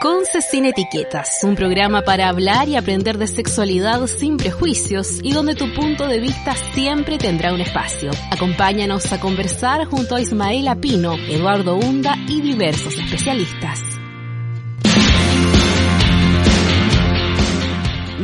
Conce sin etiquetas, un programa para hablar y aprender de sexualidad sin prejuicios y donde tu punto de vista siempre tendrá un espacio. Acompáñanos a conversar junto a Ismael Pino, Eduardo Hunda y diversos especialistas.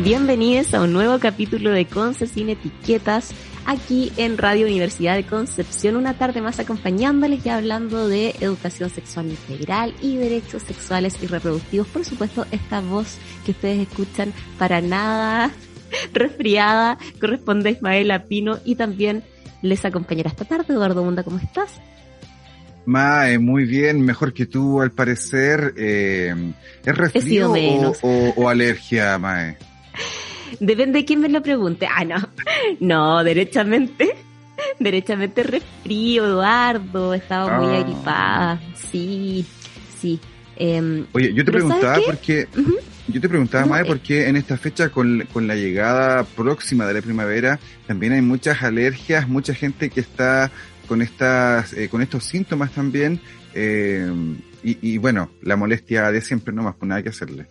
Bienvenidos a un nuevo capítulo de Conce sin etiquetas aquí en Radio Universidad de Concepción, una tarde más acompañándoles y hablando de educación sexual integral y derechos sexuales y reproductivos. Por supuesto, esta voz que ustedes escuchan para nada resfriada corresponde a Ismael Pino y también les acompañará esta tarde. Eduardo Munda, ¿cómo estás? Mae, muy bien, mejor que tú al parecer. Eh, ¿Es resfrío o, o alergia, Mae? Depende de quién me lo pregunte. Ah, no. No, derechamente. Derechamente resfrío, Eduardo. Estaba muy ah. agripada. Sí, sí. Em, Oye, yo te preguntaba porque... Yo te preguntaba, Mae, por qué en esta fecha, con, con, la llegada próxima de la primavera, también hay muchas alergias, mucha gente que está con estas, eh, con estos síntomas también, eh, y, y, bueno, la molestia de siempre no más, pues nada que hacerle.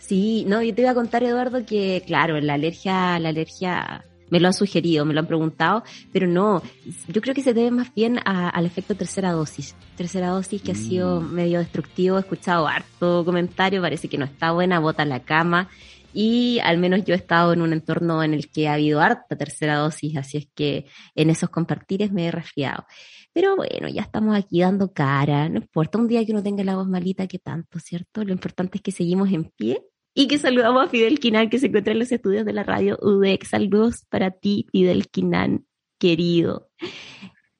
Sí, no, yo te iba a contar, Eduardo, que claro, la alergia, la alergia me lo han sugerido, me lo han preguntado, pero no, yo creo que se debe más bien al efecto tercera dosis. Tercera dosis que ha sido mm. medio destructivo, he escuchado harto comentario, parece que no está buena, bota la cama. Y al menos yo he estado en un entorno en el que ha habido harta tercera dosis, así es que en esos compartires me he resfriado. Pero bueno, ya estamos aquí dando cara, no importa un día que uno tenga la voz malita que tanto, ¿cierto? Lo importante es que seguimos en pie y que saludamos a Fidel Quinan, que se encuentra en los estudios de la radio UDEX. Saludos para ti, Fidel Quinan, querido.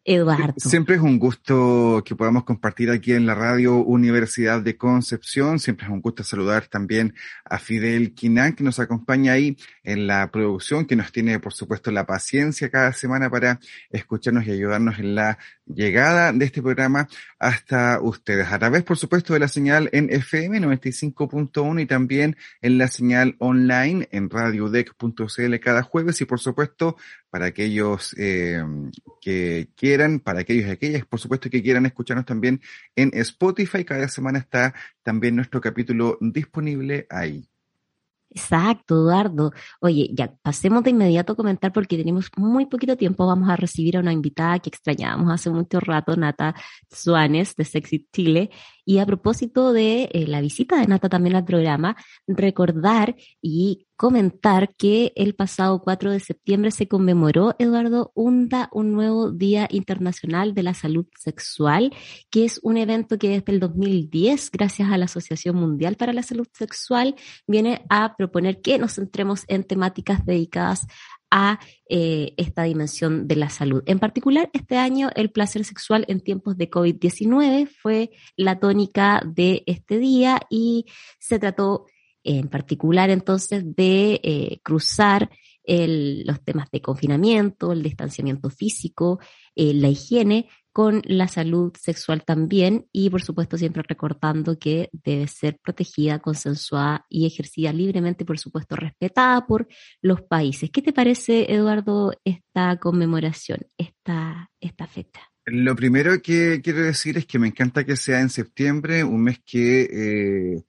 Eduardo. Siempre es un gusto que podamos compartir aquí en la radio Universidad de Concepción. Siempre es un gusto saludar también a Fidel Quinan, que nos acompaña ahí en la producción, que nos tiene, por supuesto, la paciencia cada semana para escucharnos y ayudarnos en la llegada de este programa hasta ustedes. A través, por supuesto, de la señal en FM 95.1 y también en la señal online en radiodec.cl cada jueves y, por supuesto, para aquellos eh, que quieran, para aquellos y aquellas, por supuesto, que quieran escucharnos también en Spotify. Cada semana está también nuestro capítulo disponible ahí. Exacto, Eduardo. Oye, ya pasemos de inmediato a comentar porque tenemos muy poquito tiempo. Vamos a recibir a una invitada que extrañábamos hace mucho rato, Nata Suárez de Sexy Chile. Y a propósito de eh, la visita de Nata también al programa, recordar y comentar que el pasado 4 de septiembre se conmemoró, Eduardo Hunda, un nuevo Día Internacional de la Salud Sexual, que es un evento que desde el 2010, gracias a la Asociación Mundial para la Salud Sexual, viene a proponer que nos centremos en temáticas dedicadas a eh, esta dimensión de la salud. En particular, este año el placer sexual en tiempos de COVID-19 fue la tónica de este día y se trató en particular entonces de eh, cruzar los temas de confinamiento, el distanciamiento físico, eh, la higiene con la salud sexual también y por supuesto siempre recordando que debe ser protegida, consensuada y ejercida libremente, por supuesto respetada por los países. ¿Qué te parece, Eduardo, esta conmemoración, esta, esta fecha? Lo primero que quiero decir es que me encanta que sea en septiembre, un mes que eh,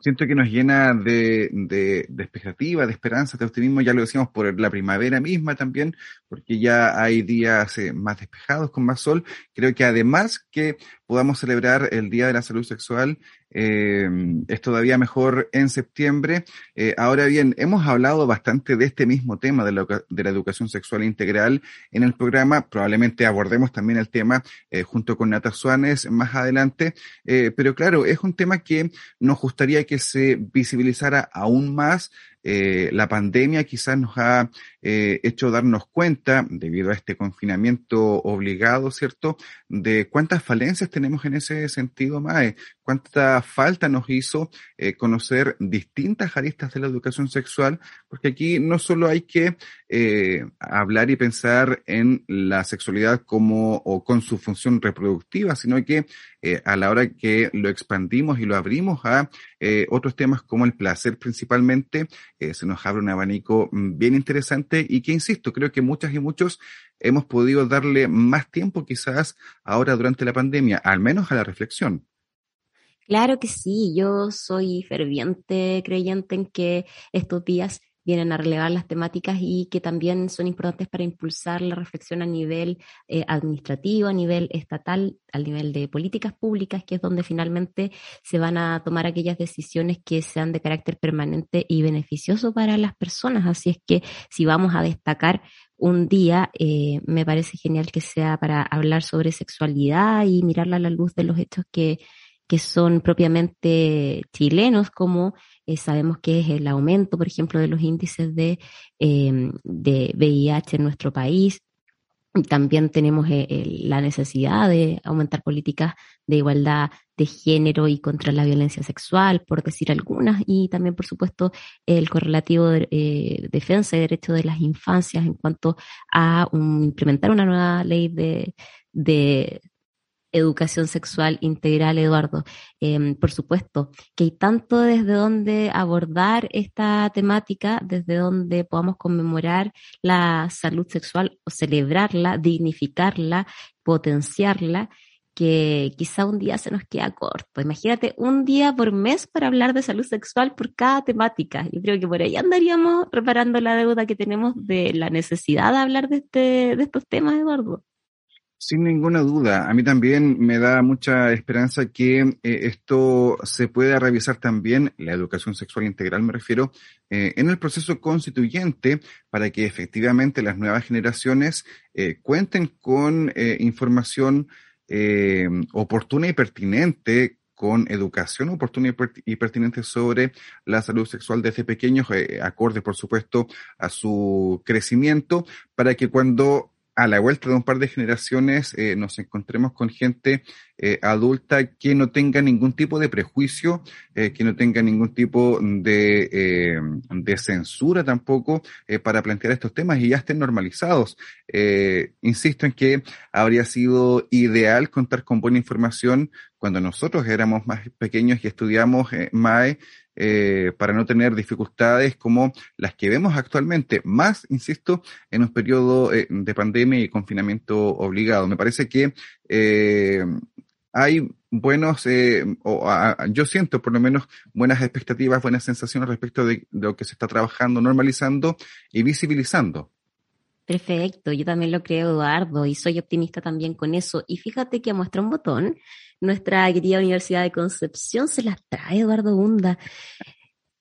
siento que nos llena de, de, de, expectativa, de esperanza, de optimismo, ya lo decíamos por la primavera misma también, porque ya hay días eh, más despejados, con más sol. Creo que además que podamos celebrar el Día de la Salud Sexual eh, es todavía mejor en septiembre. Eh, ahora bien, hemos hablado bastante de este mismo tema de la, educación sexual integral en el programa. Probablemente abordemos también el tema eh, junto con Nata Suárez más adelante. Pero claro, es un tema que nos gustaría que se visibilizara aún más eh, la pandemia quizás nos ha eh, hecho darnos cuenta, debido a este confinamiento obligado, ¿cierto?, de cuántas falencias tenemos en ese sentido, Mae, cuánta falta nos hizo eh, conocer distintas aristas de la educación sexual, porque aquí no solo hay que eh, hablar y pensar en la sexualidad como o con su función reproductiva, sino que eh, a la hora que lo expandimos y lo abrimos a otros temas como el placer principalmente, se nos abre un abanico mm, bien interesante y que, insisto, creo que muchas y muchos hemos podido darle más tiempo quizás ahora durante la pandemia, al menos a la reflexión. Claro que sí, yo soy ferviente creyente en que estos días vienen a relevar las temáticas y que también son importantes para impulsar la reflexión a nivel eh, administrativo, a nivel estatal, al nivel de políticas públicas, que es donde finalmente se van a tomar aquellas decisiones que sean de carácter permanente y beneficioso para las personas. Así es que si vamos a destacar un día, eh, me parece genial que sea para hablar sobre sexualidad y mirarla a la luz de los hechos que que son propiamente chilenos, como eh, sabemos que es el aumento, por ejemplo, de los índices de, em, de VIH en nuestro país. También tenemos eh, la necesidad de aumentar políticas de igualdad de género y contra la violencia sexual, por decir algunas, y también, por supuesto, el correlativo de eh, defensa y derecho de las infancias en cuanto a implementar una nueva ley de educación sexual integral, Eduardo. Em, por supuesto, que hay tanto desde donde abordar esta temática, desde donde podamos conmemorar la salud sexual o celebrarla, dignificarla, potenciarla, que quizá un día se nos queda corto. Imagínate un día por mes para hablar de salud sexual por cada temática. Yo creo que por ahí andaríamos reparando la deuda que tenemos de la necesidad de hablar de, este, de estos temas, Eduardo. Sin ninguna duda, a mí también me da mucha esperanza que eh, esto se pueda revisar también, la educación sexual integral me refiero, eh, en el proceso constituyente para que efectivamente las nuevas generaciones eh, cuenten con información oportuna y pertinente con educación oportuna y pertinente sobre la salud sexual desde pequeños, acorde por supuesto a su crecimiento, para que cuando a la vuelta de un par de generaciones eh, nos encontremos con gente eh, adulta que no tenga ningún tipo de prejuicio, eh, que no tenga ningún tipo de, de censura tampoco para plantear estos temas y ya estén normalizados. insisto en que habría sido ideal contar con buena información cuando nosotros éramos más pequeños y estudiamos MAE eh, para no tener dificultades como las que vemos actualmente, más, insisto, en un periodo eh, de pandemia y confinamiento obligado. Me parece que eh, hay buenos, o, yo siento por lo menos buenas expectativas, buenas sensaciones respecto de, lo que se está trabajando, normalizando y visibilizando. Perfecto, yo también lo creo, Eduardo, y soy optimista también con eso. Y fíjate que muestra un botón nuestra querida Universidad de Concepción se las trae Eduardo Bunda.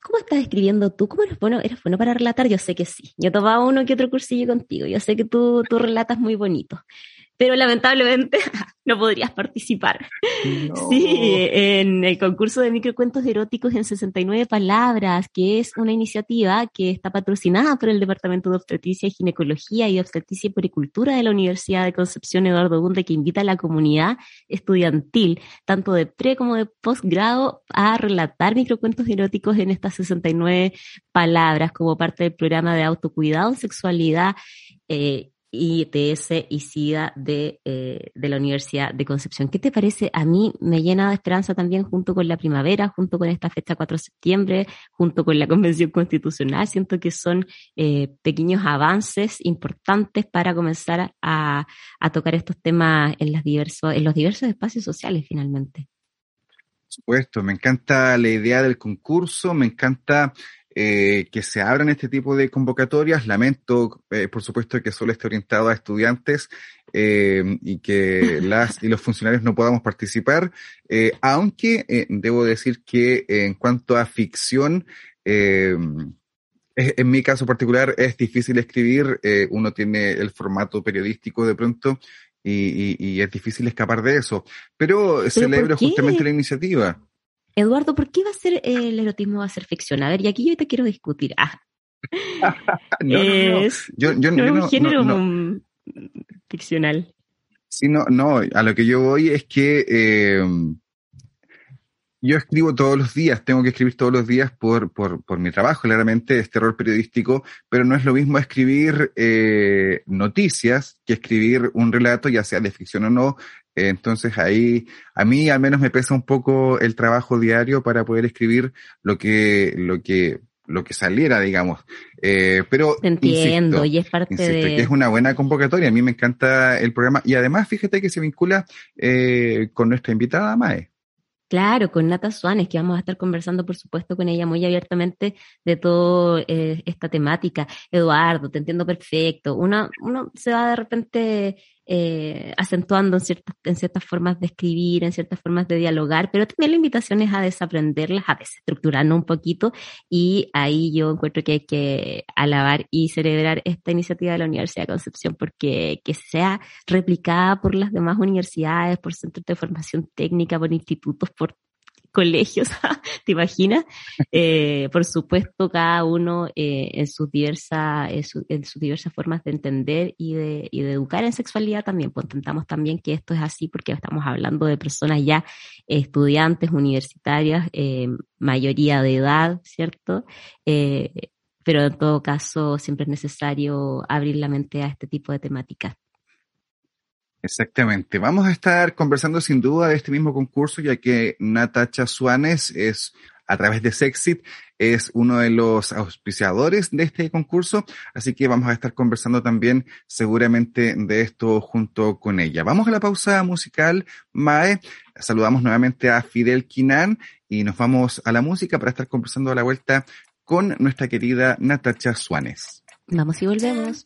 ¿Cómo estás escribiendo tú? ¿Cómo eres bueno? ¿Eres bueno para relatar? Yo sé que sí. Yo tomaba uno que otro cursillo contigo. Yo sé que tú, tú relatas muy bonito pero lamentablemente no podrías participar. Sí, en el concurso de microcuentos eróticos en 69 palabras, que es una iniciativa que está patrocinada por el Departamento de Obstetricia y Ginecología y Obstetricia y Puricultura de la Universidad de Concepción Eduardo Bunde, que invita a la comunidad estudiantil, tanto de pre como de posgrado, a relatar microcuentos eróticos en estas 69 palabras como parte del programa de autocuidado, sexualidad eh, ITS y SIDA de, eh, de la Universidad de Concepción. ¿Qué te parece? A mí me llena de esperanza también junto con la primavera, junto con esta fecha 4 de septiembre, junto con la Convención Constitucional. Siento que son eh, pequeños avances importantes para comenzar a, a tocar estos temas en, las diversos, en los diversos espacios sociales finalmente. Por supuesto, me encanta la idea del concurso, me encanta eh, que se abran este tipo de convocatorias. Lamento, eh, por supuesto, que solo esté orientado a estudiantes eh, y que las y los funcionarios no podamos participar, aunque debo decir que en cuanto a ficción, en mi caso particular es difícil escribir, uno tiene el formato periodístico de pronto y, es difícil escapar de eso, pero, celebro justamente la iniciativa. Eduardo, ¿por qué va a ser el erotismo va a ser ficción? A ver, y aquí yo te quiero discutir. Ah. no, es, yo, yo, no, un género ficcional. Sí, no, no, a lo que yo voy es que eh, Yo escribo todos los días, tengo que escribir todos los días por, por, por mi trabajo, claramente, este rol periodístico, pero no es lo mismo escribir eh, noticias que escribir un relato, ya sea de ficción o no. Entonces ahí, a mí al menos me pesa un poco el trabajo diario para poder escribir lo que, lo que, lo que saliera, digamos. Eh, pero entiendo y es parte de que es una buena convocatoria. A mí me encanta el programa y además fíjate que se vincula eh, con nuestra invitada Mae. Claro, con Nata Suárez, que vamos a estar conversando, por supuesto, con ella muy abiertamente de toda eh, esta temática. Eduardo, te entiendo perfecto. Uno, uno se va de repente eh, acentuando en ciertas, en ciertas formas de escribir, en ciertas formas de dialogar, pero también la invitación es a desaprenderlas, a desestructurarnos un poquito. Y ahí yo encuentro que hay que alabar y celebrar esta iniciativa de la Universidad de Concepción porque que sea replicada por las demás universidades, por centros de formación técnica, por institutos, por colegios, ¿te imaginas? Eh, por supuesto, cada uno eh, en, sus diversas, en, sus diversas formas de entender y de, y de educar en sexualidad también, pues intentamos también que esto es así porque estamos hablando de personas ya estudiantes, universitarias, eh, mayoría de edad, ¿cierto? pero en todo caso siempre es necesario abrir la mente a este tipo de temáticas. Exactamente. Vamos a estar conversando sin duda de este mismo concurso, ya que Natacha Suárez es, a través de Sexit, es uno de los auspiciadores de este concurso, así que vamos a estar conversando también seguramente de esto junto con ella. Vamos a la pausa musical, Mae. Saludamos nuevamente a Fidel Quinan y nos vamos a la música para estar conversando a la vuelta con nuestra querida Natacha Suárez. Vamos y volvemos.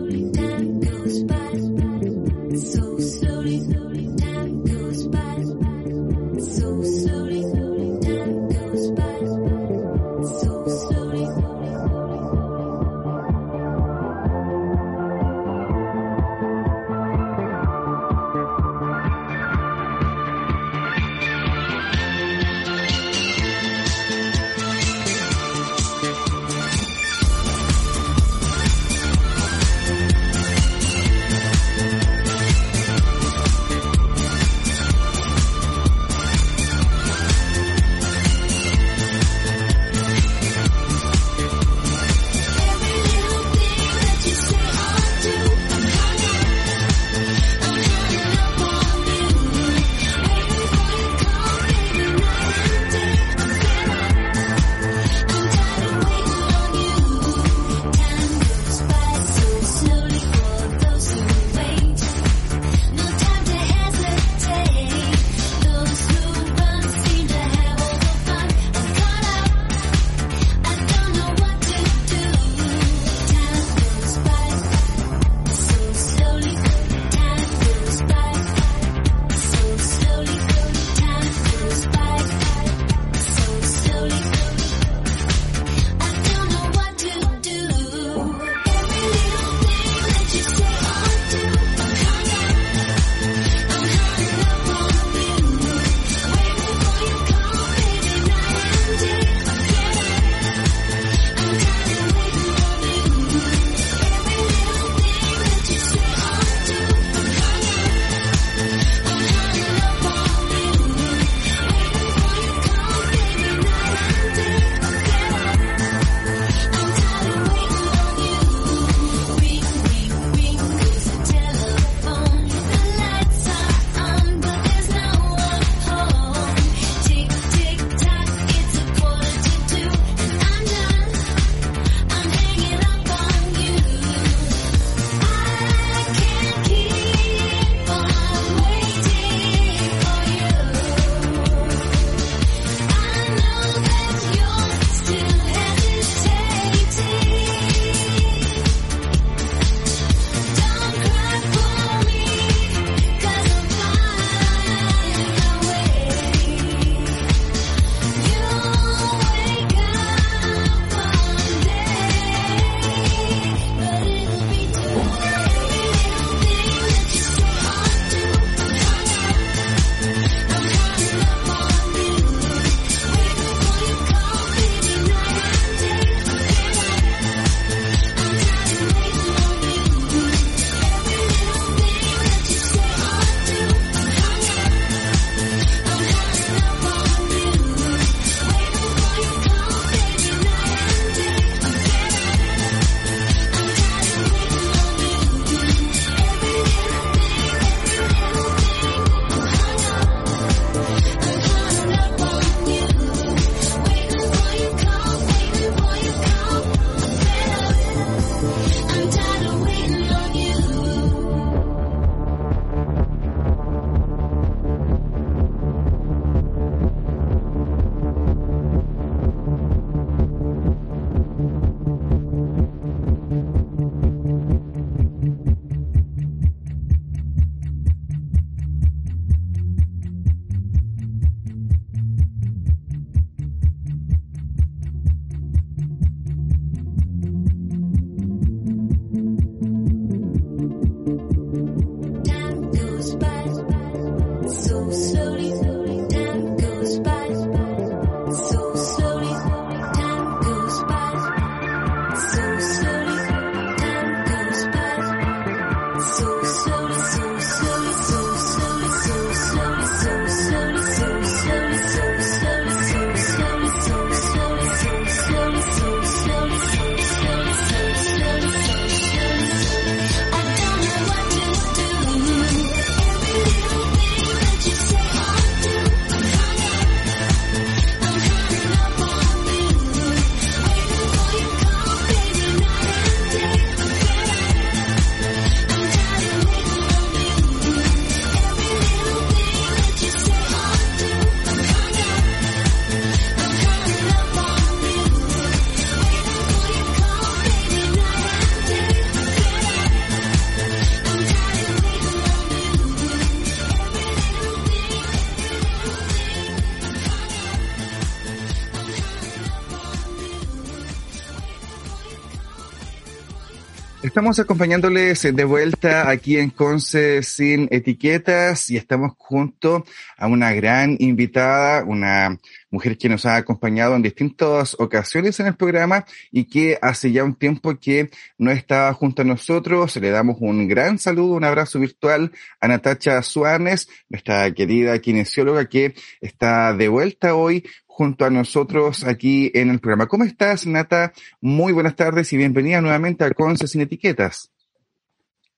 Estamos acompañándoles de vuelta aquí en Conce sin etiquetas y estamos junto a una gran invitada, una mujer que nos ha acompañado en distintas ocasiones en el programa y que hace ya un tiempo que no estaba junto a nosotros. Le damos un gran saludo, un abrazo virtual a Natacha Suárez, nuestra querida kinesióloga que está de vuelta hoy junto a nosotros aquí en el programa. ¿Cómo estás, Nata? Muy buenas tardes y bienvenida nuevamente a Conce sin etiquetas.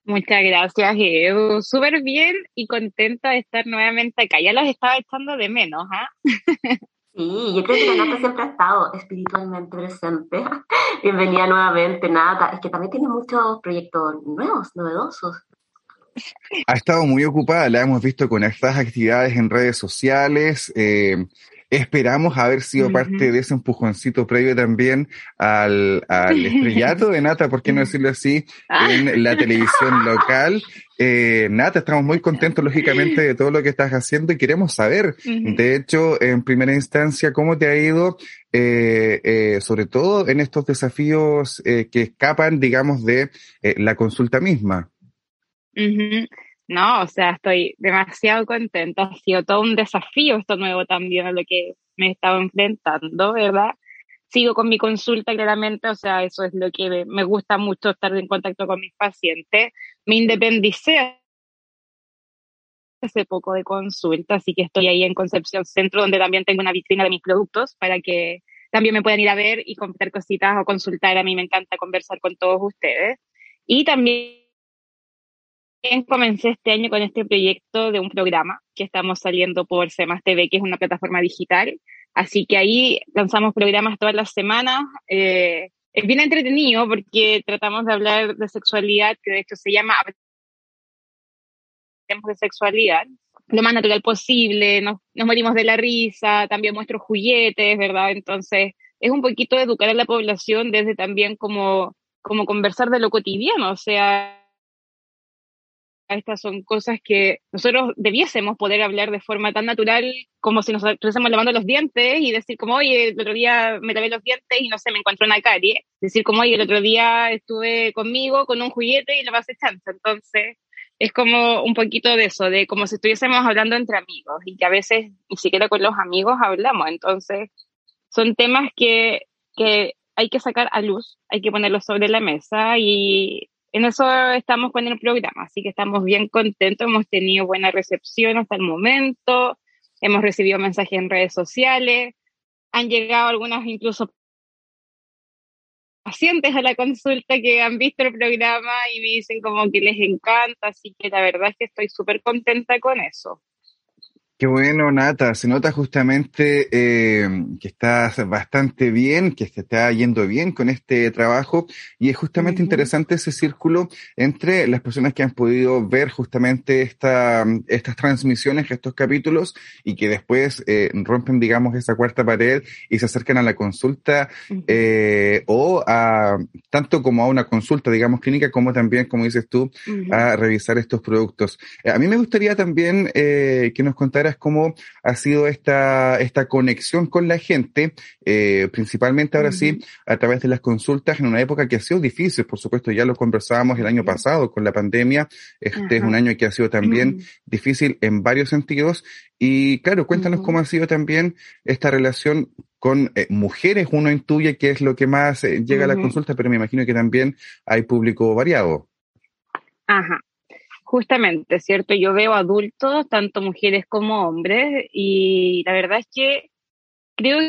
Muchas gracias, Edu. Súper bien y contenta de estar nuevamente acá. Ya los estaba echando de menos, ¿ah? Sí, yo creo que la Nata siempre ha estado espiritualmente presente. Bienvenida nuevamente, Nata. Es que también tiene muchos proyectos nuevos, novedosos. Ha estado muy ocupada, la hemos visto con estas actividades en redes sociales. Eh, esperamos haber sido parte de ese empujoncito previo también al, al estrellato de Nata, por qué no decirlo así, Ah. en la televisión local. Eh, Nata, estamos muy contentos, lógicamente, de todo lo que estás haciendo y queremos saber, de hecho, en primera instancia, cómo te ha ido, eh, eh, sobre todo en estos desafíos eh, que escapan, digamos, de eh, la consulta misma. Ujú. No, o sea, estoy demasiado contenta. Ha sido todo un desafío esto nuevo también a lo que me he estado enfrentando, ¿verdad? Sigo con mi consulta claramente, o sea, eso es lo que me- gusta mucho estar en contacto con mis pacientes. Me independicé hace poco de consulta, así que estoy ahí en Concepción Centro, donde también tengo una vitrina de mis productos para que también me puedan ir a ver y comprar cositas o consultar. A mí me encanta conversar con todos ustedes. Y también comencé este año con este proyecto de un programa que estamos saliendo por CEMAS TV, que es una plataforma digital. Así que ahí lanzamos programas todas las semanas. Eh, es bien entretenido porque tratamos de hablar de sexualidad, que de hecho se llama de sexualidad, lo más natural posible, nos, nos morimos de la risa, también muestro juguetes, ¿verdad? Entonces, es un poquito educar a la población desde también como, como conversar de lo cotidiano, o sea, estas son cosas que nosotros debiésemos poder hablar de forma tan natural como si nos estuviésemos lavando los dientes y decir como, oye, el otro día me lavé los dientes y no sé, me encontré una carie. Decir como, oye, el otro día estuve conmigo con un juguete y lo pasé chance. Entonces, es como un poquito de eso, de como si estuviésemos hablando entre amigos y que a veces ni siquiera con los amigos hablamos. Entonces, son temas que, que hay que sacar a luz, hay que ponerlos sobre la mesa y en eso estamos con el programa, así que estamos bien contentos, hemos tenido buena recepción hasta el momento, hemos recibido mensajes en redes sociales, han llegado algunas incluso pacientes a la consulta que han visto el programa y me dicen como que les encanta, así que la verdad es que estoy súper contenta con eso. Qué bueno, Nata. Se nota justamente eh, que estás bastante bien, que te está yendo bien con este trabajo y es justamente interesante ese círculo entre las personas que han podido ver justamente esta, estas transmisiones, estos capítulos y que después eh, rompen, digamos, esa cuarta pared y se acercan a la consulta eh, o a tanto como a una consulta, digamos, clínica, como también, como dices tú, a revisar estos productos. A mí me gustaría también eh, que nos contaras cómo ha sido esta, esta conexión con la gente, eh, principalmente ahora sí, a través de las consultas en una época que ha sido difícil, por supuesto, ya lo conversábamos el año pasado con la pandemia, este es un año que ha sido también difícil en varios sentidos y claro, cuéntanos cómo ha sido también esta relación con eh, mujeres, uno intuye que es lo que más eh, llega a la consulta, pero me imagino que también hay público variado. Ajá, justamente, ¿cierto? Yo veo adultos, tanto mujeres como hombres, y la verdad es que creo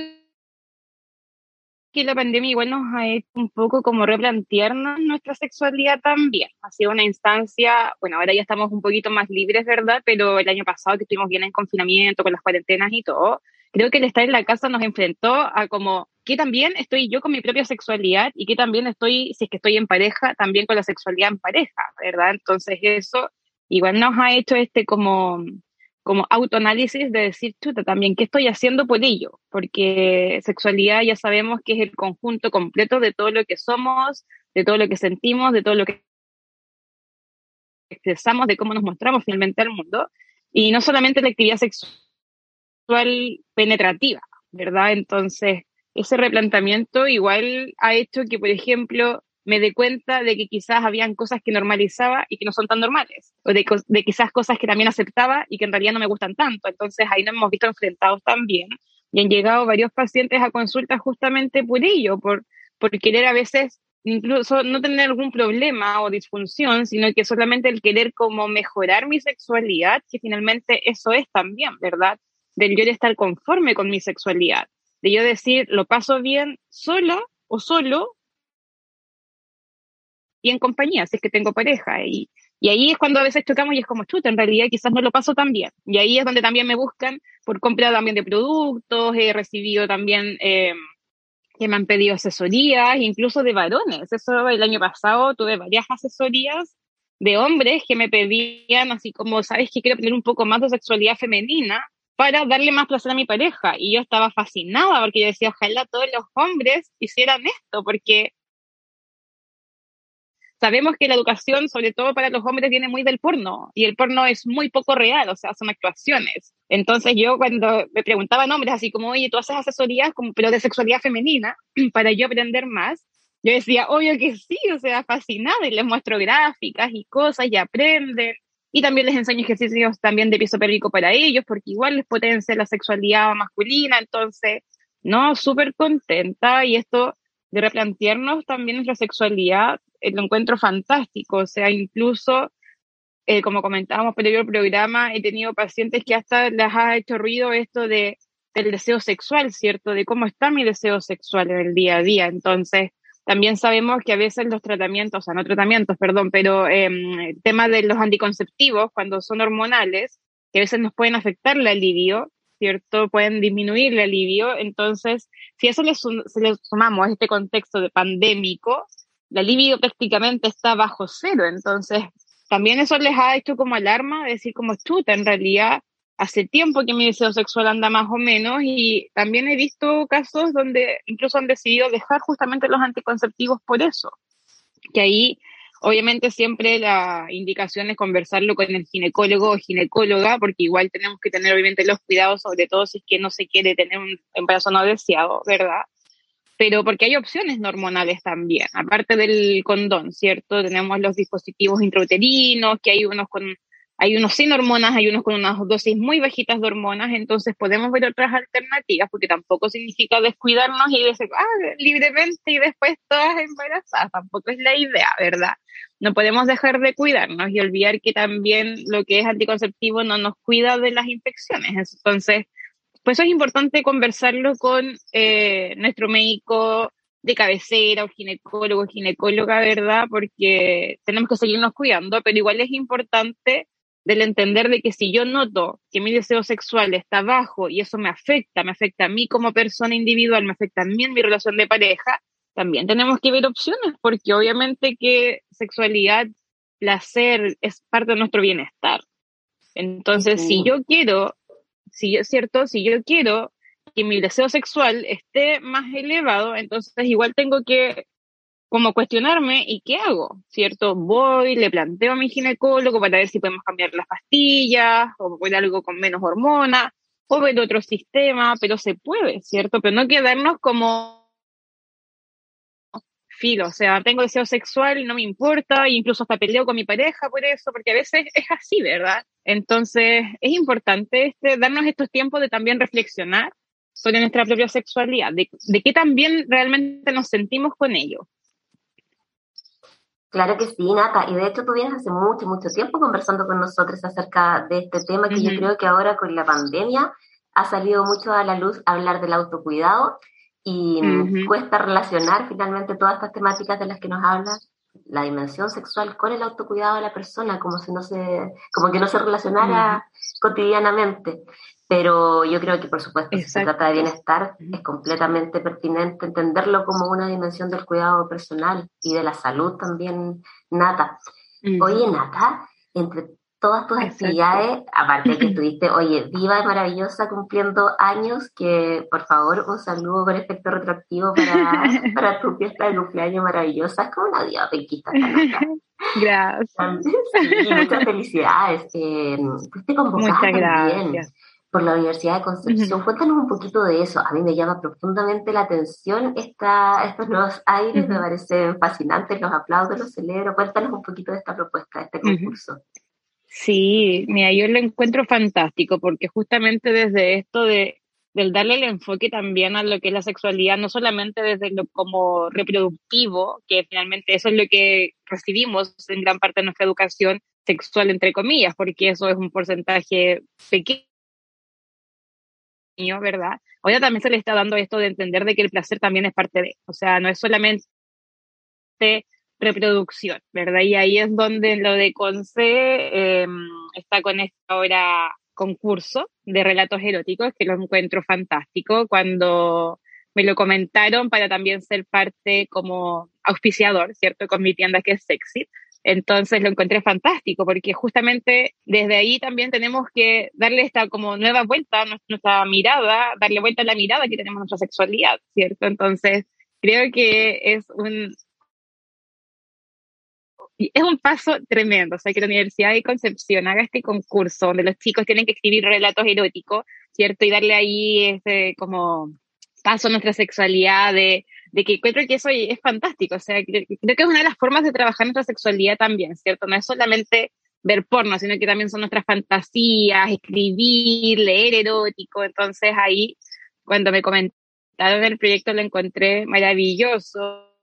que la pandemia igual nos ha hecho un poco como replantearnos nuestra sexualidad también. Ha sido una instancia, bueno, ahora ya estamos un poquito más libres, ¿verdad? Pero el año pasado que estuvimos bien en confinamiento, con las cuarentenas y todo, creo que el estar en la casa nos enfrentó a como que también estoy yo con mi propia sexualidad y que también estoy, si es que estoy en pareja, también con la sexualidad en pareja, ¿verdad? Entonces eso igual nos ha hecho este como, como autoanálisis de decir, chuta, también, ¿qué estoy haciendo por ello? Porque sexualidad ya sabemos que es el conjunto completo de todo lo que somos, de todo lo que sentimos, de todo lo que expresamos, de cómo nos mostramos finalmente al mundo, y no solamente la actividad sexual penetrativa, ¿verdad? Entonces, ese replanteamiento igual ha hecho que, por ejemplo, me di cuenta de que quizás habían cosas que normalizaba y que no son tan normales, o de, de quizás cosas que también aceptaba y que en realidad no me gustan tanto. Entonces ahí nos hemos visto enfrentados también y han llegado varios pacientes a consulta justamente por ello, por, por querer a veces incluso no tener algún problema o disfunción, sino que solamente el querer como mejorar mi sexualidad, que finalmente eso es también, ¿verdad? Del yo de estar conforme con mi sexualidad, de yo decir, lo paso bien sola o solo y en compañía, si es que tengo pareja. Y, y ahí es cuando a veces chocamos y es como, chuta, en realidad quizás no lo paso tan bien. Y ahí es donde también me buscan por compra también de productos, he recibido también... Eh, que me han pedido asesorías, incluso de varones. Eso el año pasado tuve varias asesorías de hombres que me pedían así como, ¿sabes que quiero tener un poco más de sexualidad femenina para darle más placer a mi pareja? Y yo estaba fascinada porque yo decía, ojalá todos los hombres hicieran esto, porque sabemos que la educación, sobre todo para los hombres, viene muy del porno y el porno es muy poco real, o sea, son actuaciones. Entonces yo cuando me preguntaban hombres así como, oye, tú haces asesorías, como, pero de sexualidad femenina, para yo aprender más, yo decía, obvio que sí, o sea, fascinada y les muestro gráficas y cosas y aprenden. Y también les enseño ejercicios también de piso pélvico para ellos, porque igual les potencia la sexualidad masculina. Entonces, no, súper contenta y esto de replantearnos también nuestra sexualidad, eh, lo encuentro fantástico. O sea, incluso, eh, como comentábamos previo al programa, he tenido pacientes que hasta les ha hecho ruido esto de, del deseo sexual, ¿cierto? De cómo está mi deseo sexual en el día a día. Entonces, también sabemos que a veces los tratamientos, o sea, no tratamientos, perdón, pero el tema de los anticonceptivos, cuando son hormonales, que a veces nos pueden afectar la libido, ¿cierto? Pueden disminuir la libido. Entonces, si eso le, sumamos a este contexto de pandémico, la libido prácticamente está bajo cero. Entonces, también eso les ha hecho como alarma, decir como chuta, en realidad hace tiempo que mi deseo sexual anda más o menos y también he visto casos donde incluso han decidido dejar justamente los anticonceptivos por eso. Que ahí, obviamente, siempre la indicación es conversarlo con el ginecólogo o ginecóloga, porque igual tenemos que tener, obviamente, los cuidados, sobre todo si es que no se quiere tener un embarazo no deseado, ¿verdad? Pero porque hay opciones hormonales también, aparte del condón, ¿cierto? Tenemos los dispositivos intrauterinos, que hay unos con hay unos sin hormonas, hay unos con unas dosis muy bajitas de hormonas, entonces podemos ver otras alternativas, porque tampoco significa descuidarnos y decir, ah, libremente y después todas embarazadas, tampoco es la idea, ¿verdad? No podemos dejar de cuidarnos y olvidar que también lo que es anticonceptivo no nos cuida de las infecciones. Entonces, pues eso es importante conversarlo con eh, nuestro médico de cabecera o ginecólogo ginecóloga, ¿verdad? Porque tenemos que seguirnos cuidando, pero igual es importante del entender de que si yo noto que mi deseo sexual está bajo y eso me afecta, me afecta a mí como persona individual, me afecta a mí en mi relación de pareja, también tenemos que ver opciones, porque obviamente que sexualidad, placer es parte de nuestro bienestar. Entonces, si yo quiero, si es cierto, si yo quiero que mi deseo sexual esté más elevado, entonces igual tengo que como cuestionarme y qué hago, ¿cierto? Voy, le planteo a mi ginecólogo para ver si podemos cambiar las pastillas o ver algo con menos hormonas o ver otro sistema, pero se puede, ¿cierto? Pero no quedarnos como filo, o sea, tengo deseo sexual y no me importa, incluso hasta peleo con mi pareja por eso, porque a veces es así, ¿verdad? Entonces, es importante este, darnos estos tiempos de también reflexionar sobre nuestra propia sexualidad, de, de qué también realmente nos sentimos con ello. Claro que sí, Nata. Y de hecho tú vienes hace mucho, mucho tiempo conversando con nosotros acerca de este tema que yo creo que ahora con la pandemia ha salido mucho a la luz hablar del autocuidado y cuesta relacionar finalmente todas estas temáticas de las que nos hablas, la dimensión sexual con el autocuidado de la persona, como si no se, como que no se relacionara cotidianamente. Pero yo creo que, por supuesto, si se trata de bienestar, es completamente pertinente entenderlo como una dimensión del cuidado personal y de la salud también, Nata. Oye, Nata, entre todas tus Exacto. actividades, aparte de que estuviste, oye, viva y maravillosa cumpliendo años, que por favor un saludo por efecto retroactivo para, para tu fiesta de cumpleaños maravillosa. Es como una diva penquista. Gracias. Sí, muchas felicidades. Eh, fuiste convocada Muchas también. Por la Universidad de Concepción. Cuéntanos un poquito de eso. A mí me llama profundamente la atención esta, estos nuevos aires, me parecen fascinantes, los aplaudo, los celebro. Cuéntanos un poquito de esta propuesta, de este concurso. Sí, mira, yo lo encuentro fantástico porque justamente desde esto de del darle el enfoque también a lo que es la sexualidad, no solamente desde lo como reproductivo, que finalmente eso es lo que recibimos en gran parte de nuestra educación sexual, entre comillas, porque eso es un porcentaje pequeño, ¿verdad? Ahora también se le está dando esto de entender de que el placer también es parte de, o sea, no es solamente reproducción, ¿verdad? Y ahí es donde lo de Conce eh, está con esta ahora concurso de relatos eróticos que lo encuentro fantástico cuando me lo comentaron para también ser parte como auspiciador, ¿cierto? Con mi tienda que es sexy. Entonces lo encontré fantástico porque justamente desde ahí también tenemos que darle esta como nueva vuelta a nuestra mirada, darle vuelta a la mirada que tenemos a nuestra sexualidad, ¿cierto? Entonces creo que es un, es un paso tremendo, o sea, que la Universidad de Concepción haga este concurso donde los chicos tienen que escribir relatos eróticos, ¿cierto? Y darle ahí ese como paso nuestra sexualidad, de, de que encuentro que eso es fantástico, o sea, creo que es una de las formas de trabajar nuestra sexualidad también, ¿cierto? No es solamente ver porno, sino que también son nuestras fantasías, escribir, leer erótico, entonces ahí, cuando me comentaron el proyecto, lo encontré maravilloso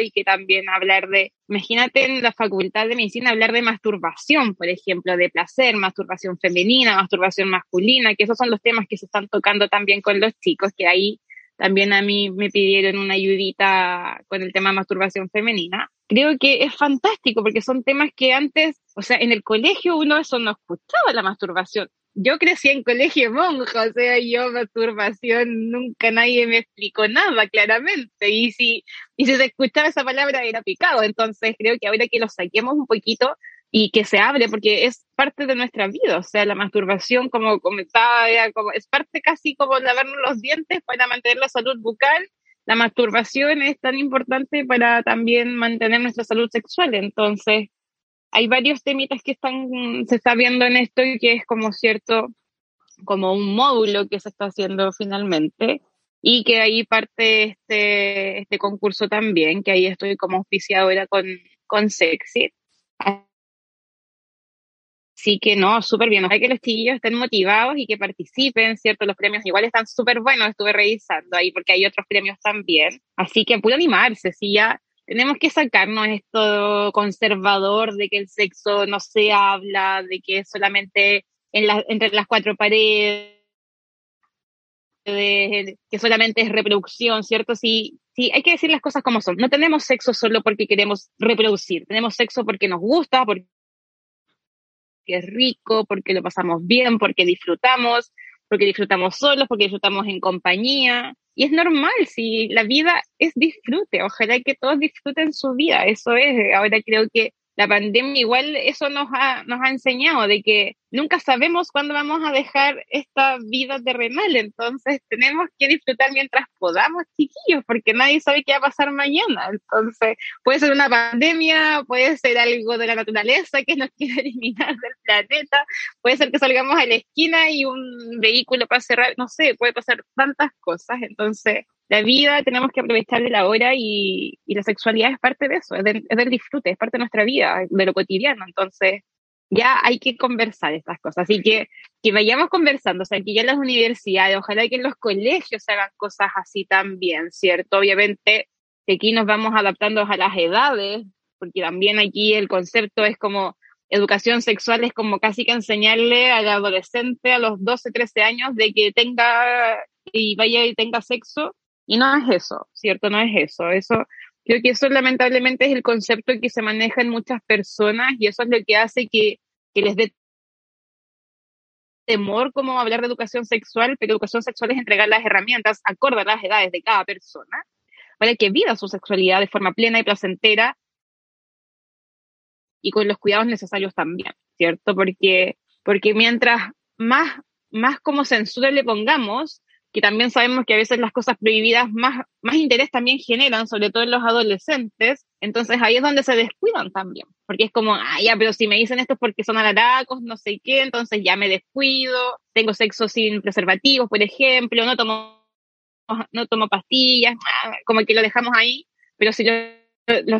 y que también hablar de, imagínate en la facultad de medicina hablar de masturbación, por ejemplo, de placer, masturbación femenina, masturbación masculina, que esos son los temas que se están tocando también con los chicos, que ahí también a mí me pidieron una ayudita con el tema de masturbación femenina. Creo que es fantástico porque son temas que antes, o sea, en el colegio uno eso no escuchaba la masturbación yo crecí en colegio monja, o sea, yo masturbación, nunca nadie me explicó nada, claramente, y si, y se escuchaba esa palabra era picado, entonces creo que ahora que lo saquemos un poquito y que se hable, porque es parte de nuestra vida, o sea, la masturbación, como comentaba, como, es parte casi como lavarnos los dientes para mantener la salud bucal, la masturbación es tan importante para también mantener nuestra salud sexual, entonces hay varios temitas que están, se está viendo en esto y que es como cierto, como un módulo que se está haciendo finalmente y que ahí parte este, este concurso también, que ahí estoy como auspiciadora con, con Sexy. Así que no, súper bien. Ojalá que los chiquillos estén motivados y que participen, ¿cierto? Los premios igual están súper buenos, estuve revisando ahí porque hay otros premios también. Así que puedo animarse, si ya tenemos que sacarnos esto conservador de que el sexo no se habla, de que solamente en la, entre las cuatro paredes, de, que solamente es reproducción, ¿cierto? Sí, sí, hay que decir las cosas como son. No tenemos sexo solo porque queremos reproducir, tenemos sexo porque nos gusta, porque es rico, porque lo pasamos bien, porque disfrutamos, porque disfrutamos solos, porque disfrutamos en compañía. Y es normal, si la vida es disfrute, ojalá que todos disfruten su vida, eso es, ahora creo que la pandemia igual eso nos ha, nos ha enseñado de que nunca sabemos cuándo vamos a dejar esta vida terrenal, entonces tenemos que disfrutar mientras podamos, chiquillos, porque nadie sabe qué va a pasar mañana, entonces puede ser una pandemia, puede ser algo de la naturaleza que nos quiere eliminar del planeta, puede ser que salgamos a la esquina y un vehículo para cerrar, no sé, puede pasar tantas cosas, entonces la vida tenemos que aprovechar de la hora y, y la sexualidad es parte de eso, es, es, del disfrute, es parte de nuestra vida, de lo cotidiano. Entonces, ya hay que conversar estas cosas. Así que que vayamos conversando, o sea, que ya en las universidades, ojalá que en los colegios se hagan cosas así también, ¿cierto? Obviamente que aquí nos vamos adaptando a las edades, porque también aquí el concepto es como educación sexual es como casi que enseñarle al adolescente a los 12, 13 años de que tenga y vaya y tenga sexo y no es eso, ¿cierto? No es eso. Eso, creo que eso lamentablemente es el concepto que se maneja en muchas personas y eso es lo que hace que, que les dé temor como hablar de educación sexual, pero educación sexual es entregar las herramientas acorde a las edades de cada persona para que viva su sexualidad de forma plena y placentera y con los cuidados necesarios también, ¿cierto? Porque, porque mientras más, más como censura le pongamos, que también sabemos que a veces las cosas prohibidas más, más interés también generan, sobre todo en los adolescentes, entonces ahí es donde se descuidan también, porque es como, ah, ya, pero si me dicen esto es porque son alaracos, no sé qué, entonces ya me descuido, tengo sexo sin preservativos, por ejemplo, no tomo, no tomo pastillas, ah, como que lo dejamos ahí, pero si lo, lo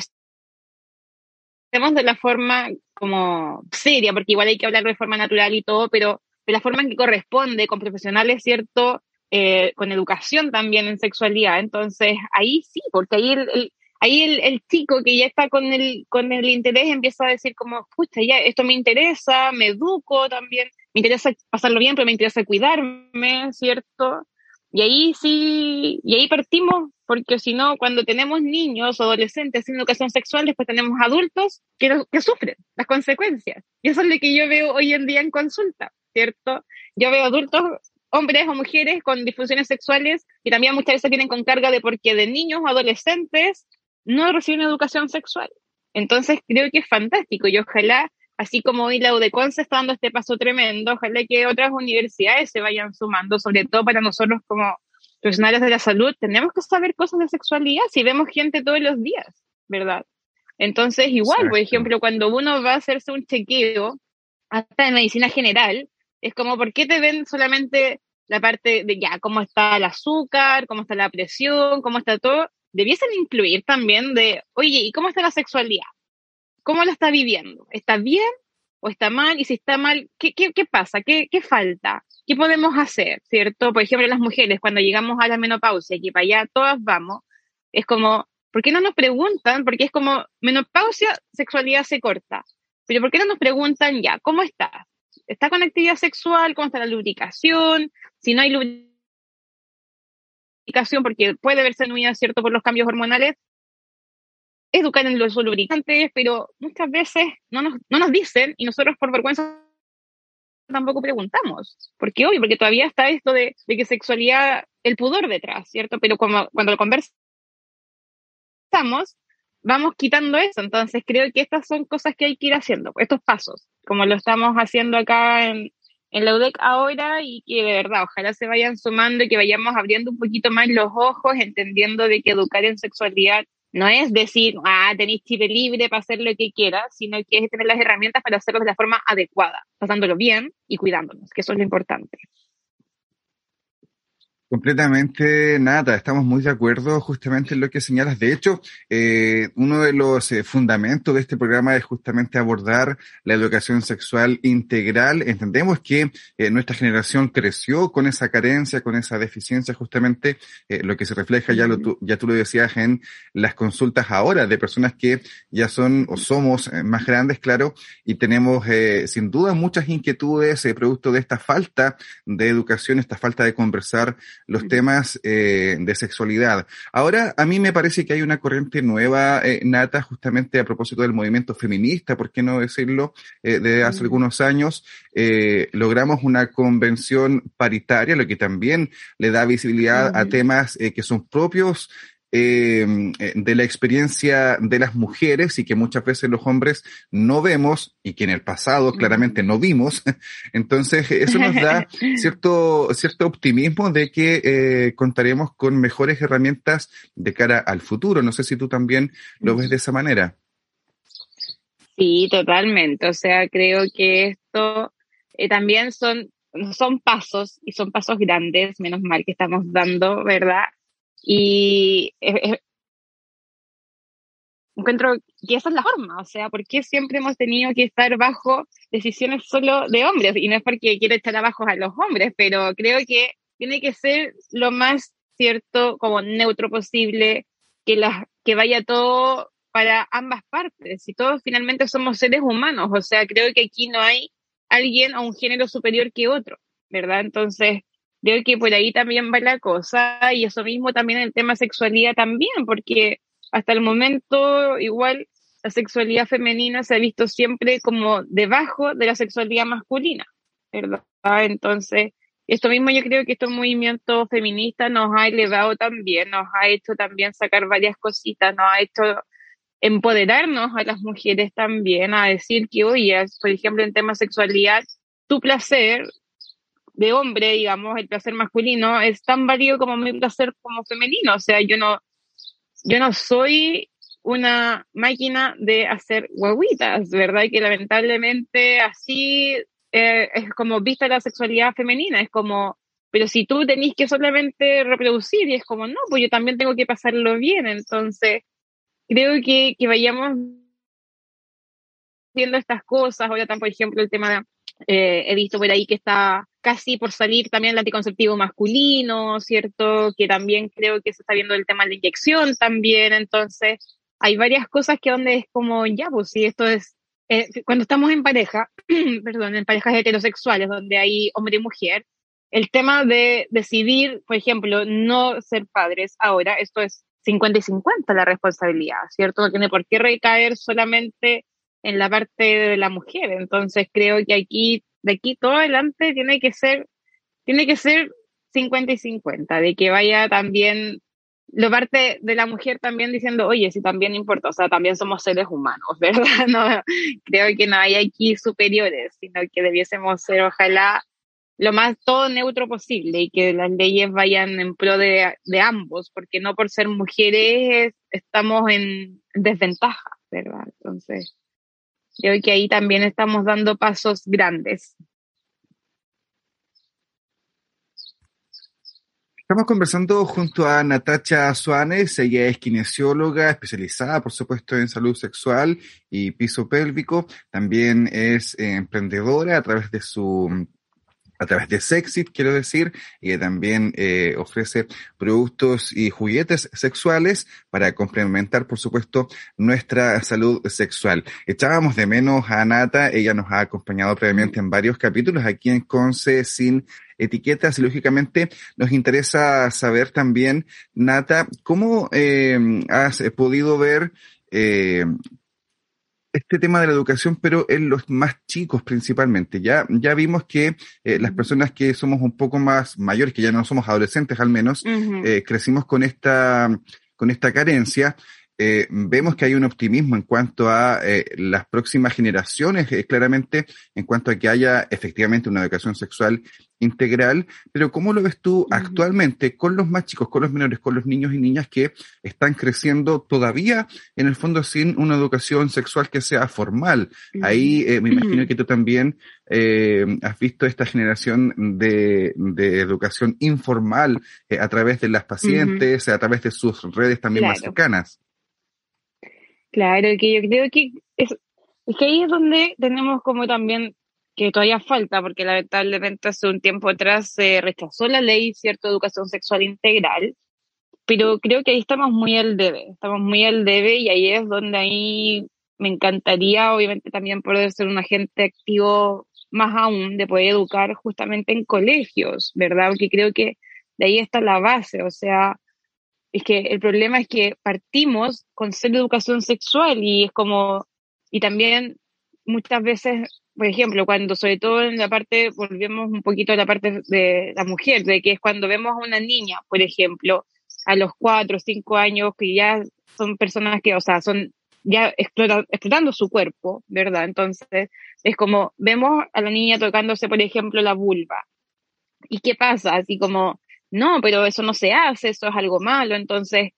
hacemos de la forma como seria, porque igual hay que hablar de forma natural y todo, pero de la forma en que corresponde, con profesionales, ¿cierto? Eh, con educación también en sexualidad. Entonces, ahí sí, porque ahí el, el- ahí el, el chico que ya está con el, con el interés empieza a decir como, pucha, ya esto me interesa, me educo también, me interesa pasarlo bien, pero me interesa cuidarme, ¿cierto? Y ahí sí, y ahí partimos, porque si no, cuando tenemos niños o adolescentes sin educación sexual, después tenemos adultos que, lo- que sufren las consecuencias. Y eso es lo que yo veo hoy en día en consulta, ¿cierto? Yo veo adultos, hombres o mujeres con disfunciones sexuales y también muchas veces vienen con carga de porque de niños o adolescentes no reciben educación sexual. Entonces creo que es fantástico y ojalá, así como hoy la UDECON se está dando este paso tremendo, ojalá que otras universidades se vayan sumando, sobre todo para nosotros como profesionales de la salud, tenemos que saber cosas de sexualidad si vemos gente todos los días, ¿verdad? Entonces, igual, por ejemplo, cuando uno va a hacerse un chequeo, hasta en medicina general, es como, ¿por qué te ven solamente la parte de ya, cómo está el azúcar, cómo está la presión, cómo está todo? Debiesen incluir también de, oye, ¿y cómo está la sexualidad? ¿Cómo la está viviendo? ¿Está bien o está mal? Y si está mal, ¿qué, qué, qué pasa? ¿Qué, ¿Qué falta? ¿Qué podemos hacer? ¿Cierto? Por ejemplo, las mujeres, cuando llegamos a la menopausia, que para allá todas vamos, es como, ¿por qué no nos preguntan? Porque es como, menopausia, sexualidad se corta. Pero ¿por qué no nos preguntan ya, ¿cómo está? ¿Está con actividad sexual? ¿Cómo está la lubricación? Si no hay lubricación, porque puede verse nuida, ¿cierto?, por los cambios hormonales, educar en los lubricantes, pero muchas veces no nos, no nos dicen y nosotros por vergüenza tampoco preguntamos. Porque obvio, porque todavía está esto de, de que sexualidad, el pudor detrás, ¿cierto? Pero como, cuando lo conversamos, vamos quitando eso. Entonces creo que estas son cosas que hay que ir haciendo, estos pasos, como lo estamos haciendo acá en, en la UDEC ahora y que de verdad, ojalá se vayan sumando y que vayamos abriendo un poquito más los ojos, entendiendo de que educar en sexualidad no es decir, ah, tenéis chip libre para hacer lo que quieras, sino que es tener las herramientas para hacerlo de la forma adecuada, pasándolo bien y cuidándonos, que eso es lo importante. Completamente nada, estamos muy de acuerdo justamente en lo que señalas. De hecho, eh, uno de los eh, fundamentos de este programa es justamente abordar la educación sexual integral. Entendemos que eh, nuestra generación creció con esa carencia, con esa deficiencia, justamente eh, lo que se refleja, ya, lo, tú, ya tú lo decías, en las consultas ahora de personas que ya son o somos más grandes, claro, y tenemos eh, sin duda muchas inquietudes producto de esta falta de educación, esta falta de conversar los temas eh, de sexualidad. Ahora, a mí me parece que hay una corriente nueva, eh, Nata, justamente a propósito del movimiento feminista, ¿por qué no decirlo? Eh, de hace algunos años, eh, logramos una convención paritaria, lo que también le da visibilidad a temas que son propios eh, de la experiencia de las mujeres y que muchas veces los hombres no vemos y que en el pasado claramente no vimos. Entonces, eso nos da cierto, cierto optimismo de que eh, contaremos con mejores herramientas de cara al futuro. No sé si tú también lo ves de esa manera. Sí, totalmente. O sea, creo que esto eh, también son, son pasos y son pasos grandes, menos mal que estamos dando, ¿verdad? Y encuentro que esa es la forma, o sea, ¿por qué siempre hemos tenido que estar bajo decisiones solo de hombres? Y no es porque quiero echar abajo a los hombres, pero creo que tiene que ser lo más cierto, como neutro posible, que, la, que vaya todo para ambas partes. Y todos finalmente somos seres humanos, o sea, creo que aquí no hay alguien o un género superior que otro, ¿verdad? Entonces, creo que por ahí también va la cosa y eso mismo también el tema sexualidad también, porque hasta el momento igual la sexualidad femenina se ha visto siempre como debajo de la sexualidad masculina, ¿verdad? Entonces, esto mismo yo creo que este movimiento feminista nos ha elevado también, nos ha hecho también sacar varias cositas, nos ha hecho empoderarnos a las mujeres también, a decir que, oye, por ejemplo, en tema sexualidad, tu placer de hombre, digamos, el placer masculino es tan válido como mi placer como femenino. O sea, yo no, yo no soy una máquina de hacer guaguitas, ¿verdad? Y que lamentablemente así eh, es como vista la sexualidad femenina, es como, pero si tú tenés que solamente reproducir, y es como, no, pues yo también tengo que pasarlo bien, entonces creo que, que vayamos viendo estas cosas, ahora también, por ejemplo, el tema de, eh, he visto por ahí que está casi por salir también el anticonceptivo masculino, ¿cierto? Que también creo que se está viendo el tema de la inyección también, entonces hay varias cosas que donde es como, ya, pues si esto es, eh, cuando estamos en pareja, perdón, en parejas heterosexuales, donde hay hombre y mujer, el tema de decidir, por ejemplo, no ser padres ahora, esto es 50 y 50 la responsabilidad, ¿cierto? No tiene por qué recaer solamente en la parte de la mujer. Entonces creo que aquí, de aquí todo adelante, tiene que ser, tiene que ser 50 y 50, de que vaya también, lo parte de la mujer también diciendo, oye, si también importa, o sea, también somos seres humanos, ¿verdad? No, creo que no hay aquí superiores, sino que debiésemos ser, ojalá, lo más todo neutro posible y que las leyes vayan en pro de, de ambos, porque no por ser mujeres estamos en desventaja, ¿verdad? Entonces, Creo que ahí también estamos dando pasos grandes. Estamos conversando junto a Natacha Suárez, ella es kinesióloga especializada, por supuesto, en salud sexual y piso pélvico. También es emprendedora a través de su a través de Sexit, quiero decir, y también eh, ofrece productos y juguetes sexuales para complementar, por supuesto, nuestra salud sexual. Echábamos de menos a Nata, ella nos ha acompañado previamente en varios capítulos aquí en Conce sin etiquetas y lógicamente nos interesa saber también, Nata, cómo eh, has podido ver eh, este tema de la educación, pero en los más chicos principalmente. Ya, ya vimos que eh, las personas que somos un poco más mayores, que ya no somos adolescentes al menos, eh, crecimos con esta, con esta carencia. Eh, vemos que hay un optimismo en cuanto a eh, las próximas generaciones, eh, claramente, en cuanto a que haya efectivamente una educación sexual integral, pero ¿cómo lo ves tú actualmente con los más chicos, con los menores, con los niños y niñas que están creciendo todavía, en el fondo, sin una educación sexual que sea formal? Ahí eh, me imagino que tú también eh, has visto esta generación de, de educación informal eh, a través de las pacientes, a través de sus redes también más cercanas. Claro, que yo creo que es, es que ahí es donde tenemos como también que todavía falta, porque lamentablemente hace un tiempo atrás se rechazó la ley, cierto, educación sexual integral, pero creo que ahí estamos muy al debe, estamos muy al debe y ahí es donde ahí me encantaría, obviamente, también poder ser un agente activo más aún, de poder educar justamente en colegios, ¿verdad? Porque creo que de ahí está la base, o sea, es que el problema es que partimos con ser educación sexual y es como, y también muchas veces, por ejemplo, cuando sobre todo en la parte, volvemos un poquito a la parte de la mujer, de que es cuando vemos a una niña, por ejemplo, a los cuatro o cinco años, que ya son personas que, o sea, son ya explora- su cuerpo, ¿verdad? Entonces, es como, vemos a la niña tocándose, por ejemplo, la vulva. ¿Y qué pasa? Así como, no, pero eso no se hace, eso es algo malo, entonces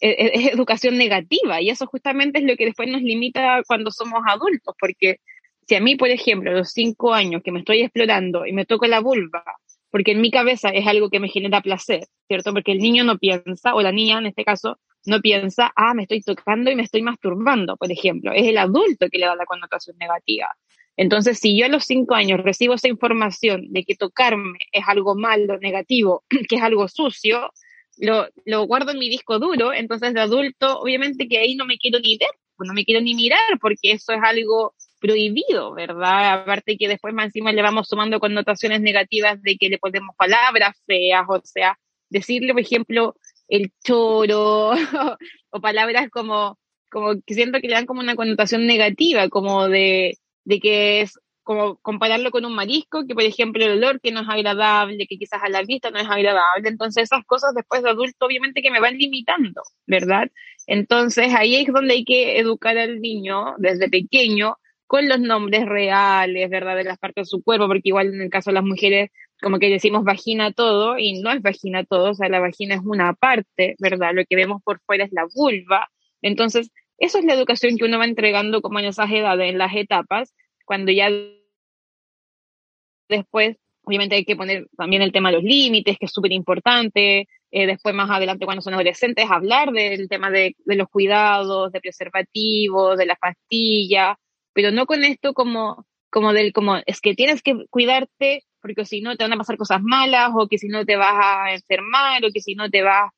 e- e- es, educación negativa y eso justamente es lo que después nos limita cuando somos adultos, porque si a mí, por ejemplo, a los cinco años que me estoy explorando y me toco la vulva, porque en mi cabeza es algo que me genera placer, ¿cierto? Porque el niño no piensa, o la niña en este caso, no piensa, ah, me estoy tocando y me estoy masturbando, por ejemplo. Es el adulto que le da la connotación negativa. Entonces, si yo a los cinco años recibo esa información de que tocarme es algo malo, negativo, que es algo sucio, lo, guardo en mi disco duro, entonces de adulto, obviamente que ahí no me quiero ni ver, no me quiero ni mirar, porque eso es algo prohibido, ¿verdad? Aparte que después más encima le vamos sumando connotaciones negativas de que le ponemos palabras feas, o sea, decirle, por ejemplo, el choro, o palabras como, como que siento que le dan como una connotación negativa, como de, de que es como compararlo con un marisco, que por ejemplo el olor que no es agradable, que quizás a la vista no es agradable, entonces esas cosas después de adulto obviamente que me van limitando, ¿verdad? Entonces ahí es donde hay que educar al niño desde pequeño con los nombres reales, ¿verdad? De las partes de su cuerpo, porque igual en el caso de las mujeres como que decimos vagina todo y no es vagina todo, o sea, la vagina es una parte, ¿verdad? Lo que vemos por fuera es la vulva. Entonces, eso es la educación que uno va entregando como en esas edades, en las etapas, cuando ya después, obviamente hay que poner también el tema de los límites, que es súper importante, eh, después más adelante cuando son adolescentes, hablar del tema de, los cuidados, de preservativos, de las pastillas, pero no con esto como, como del, como, es que tienes que cuidarte porque si no te van a pasar cosas malas, o que si no te vas a enfermar, o que si no te vas a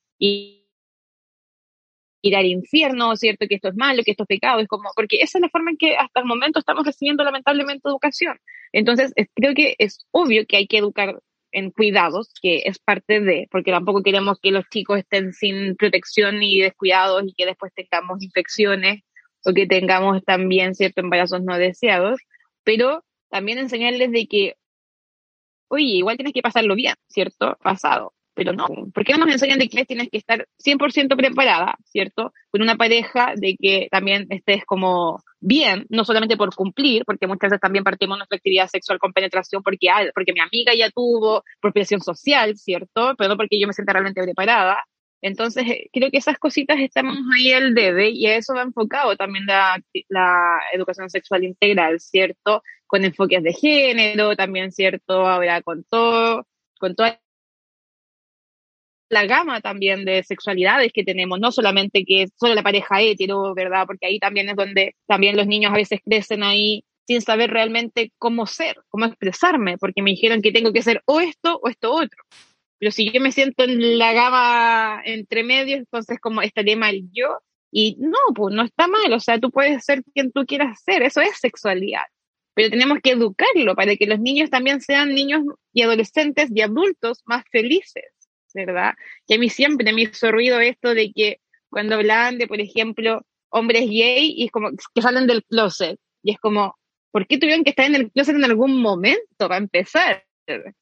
ir al infierno, ¿cierto? Que esto es malo, que esto es pecado, es como, porque esa es la forma en que hasta el momento estamos recibiendo lamentablemente educación. Entonces, es- creo que es obvio que hay que educar en cuidados, que es parte de, porque tampoco queremos que los chicos estén sin protección y descuidados y que después tengamos infecciones o que tengamos también, ¿cierto?, embarazos no deseados, pero también enseñarles de que, oye, igual tienes que pasarlo bien, ¿cierto? Pasado. Pero no, ¿por qué no nos enseñan de que tienes que estar 100% preparada, ¿cierto? Con una pareja, de que también estés como bien, no solamente por cumplir, porque muchas veces también partimos nuestra actividad sexual con penetración porque, ah, porque mi amiga ya tuvo, por presión social, ¿cierto? Pero no porque yo me sienta realmente preparada. Entonces, eh, creo que esas cositas estamos ahí al debe y a eso va enfocado también la, la educación sexual integral, ¿cierto? Con enfoques de género, también, ¿cierto? Ahora con todo, con toda la gama también de sexualidades que tenemos, no solamente que es solo la pareja hetero, ¿verdad? Porque ahí también es donde también los niños a veces crecen ahí sin saber realmente cómo ser, cómo expresarme, porque me dijeron que tengo que ser o esto o esto otro. Pero si yo me siento en la gama entre medios, entonces como estaré mal yo. Y no, pues no está mal, o sea, tú puedes ser quien tú quieras ser, eso es sexualidad. Pero tenemos que educarlo para que los niños también sean niños y adolescentes y adultos más felices, ¿verdad? Que a mí siempre me hizo ruido esto de que cuando hablaban de, por ejemplo, hombres gay y es como que salen del closet. Y es como, ¿por qué tuvieron que estar en el closet en algún momento para empezar?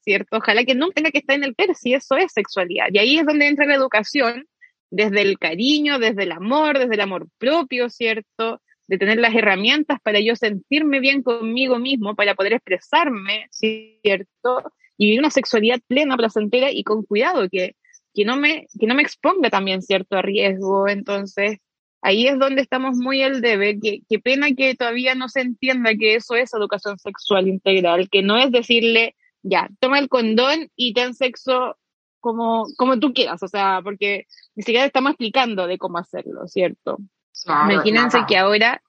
¿Cierto? Ojalá que no tenga que estar en el closet si eso es sexualidad. Y ahí es donde entra la educación, desde el cariño, desde el amor, desde el amor propio, ¿cierto? De tener las herramientas para yo sentirme bien conmigo mismo, para poder expresarme, ¿cierto? Y vivir una sexualidad plena, placentera y con cuidado, que, que, no, me, que no me exponga también, ¿cierto? A riesgo. Entonces, ahí es donde estamos muy al debe. Qué, qué pena que todavía no se entienda que eso es educación sexual integral, que no es decirle, ya, toma el condón y ten sexo como, como tú quieras, o sea, porque ni siquiera estamos explicando de cómo hacerlo, ¿cierto? Claro, Imagínense nada. que ahora,